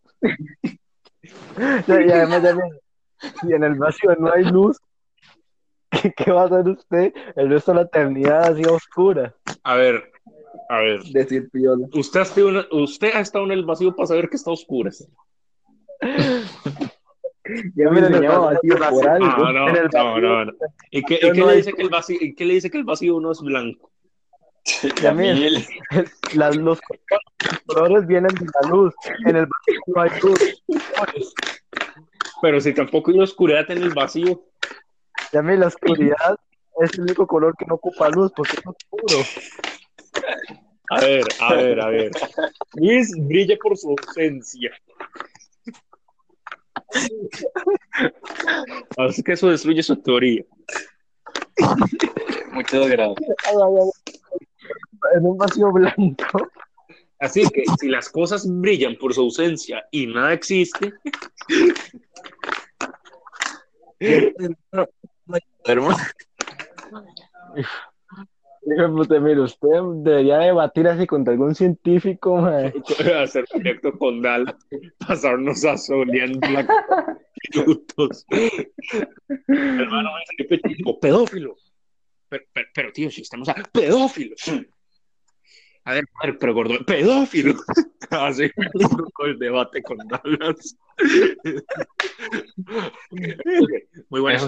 y además, si en el vacío no hay luz, ¿qué, qué va a hacer usted el resto de la eternidad así oscura? A ver, a ver. Decir piola. Usted ha, estado en- usted ha estado en el vacío para saber que está oscuro. Ya me enseñaba vacío por algo. No, no, no, no, no. ¿Y qué, y qué no le dice que el vacío, y qué le dice que el vacío no es blanco? Yamil, Las- los colores vienen de la luz. En el vacío no hay luz. Pero si tampoco hay oscuridad en el vacío. Ya mí la oscuridad es el único color que no ocupa luz porque es oscuro. A ver, a ver, a ver. Luis brilla por su ausencia. Así que eso destruye su teoría. muchas gracias. En un vacío blanco. Así que si las cosas brillan por su ausencia y nada existe, Hermano, mire, usted debería debatir así contra algún científico, mae. hacer proyecto con Dal, pasarnos a soleando la minutos. Hermano, Chico, pedófilo. Pero, pero, pero, tío, si estamos a pedófilo. A ver, padre, pero gordo, pedófilo. Así con el debate con Dallas. Muy bueno.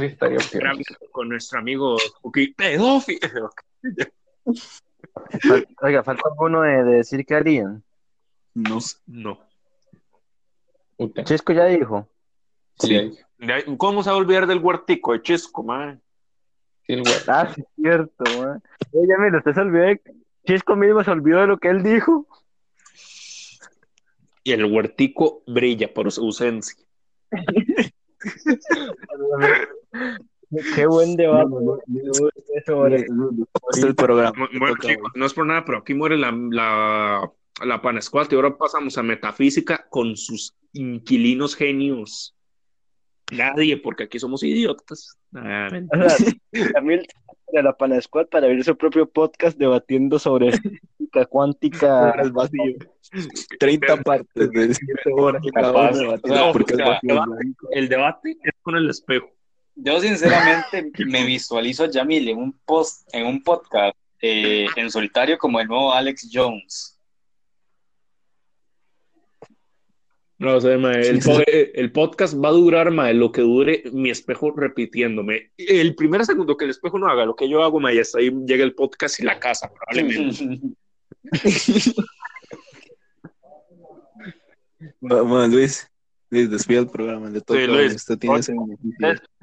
Con nuestro amigo Cookie, pedófilo. Oiga, falta alguno de, de decir que harían. no. No. Puta. Chisco ya dijo. Sí, ¿Cómo se va a olvidar del huertico de Chisco, man? El. Ah, sí, es cierto, mae. Oye, mire, usted se olvidó de... Chisco mismo se olvidó de lo que él dijo. Y el huertico brilla por su ausencia. Qué buen debate. sobre- Hasta el programa. Bueno, chicos, no es por nada, pero aquí muere la, la, la Panescuat y ahora pasamos a metafísica con sus inquilinos genios. Nadie, porque aquí somos idiotas. Ah. O sea, de la Pana Squad para abrir su propio podcast debatiendo sobre física cuántica. vacío. 30 partes de 7 horas. cada Capaz, uno debatiendo o sea, porque o sea, vacío. El debate es con el espejo. Yo sinceramente me visualizo a Yamil en un post, en un podcast eh, en solitario como el nuevo Alex Jones. No sé, mae, el, po- el podcast va a durar más lo que dure mi espejo repitiéndome. El primer segundo que el espejo no haga lo que yo hago, mae, hasta ahí llega el podcast y la casa, probablemente. Bueno, Luis, Luis, despide el programa. Le toca Sí, Luis. Usted tiene. Es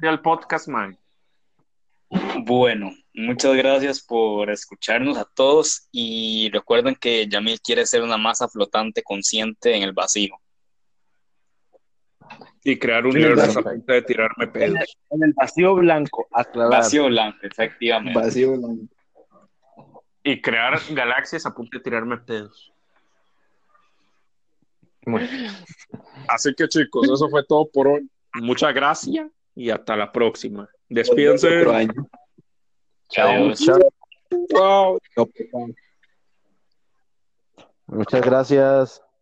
el podcast, man. Bueno, muchas gracias por escucharnos a todos y recuerden que Yamil quiere ser una masa flotante consciente en el vacío. Y crear un universo a punta de tirarme pedos. En el vacío blanco, aclarar. Vacío blanco, efectivamente. Vacío blanco. Y crear galaxias a punta de tirarme pedos. Así que chicos, eso fue todo por hoy. Muchas gracias y hasta la próxima. Despídense. Adiós. Chao. Muchas gracias.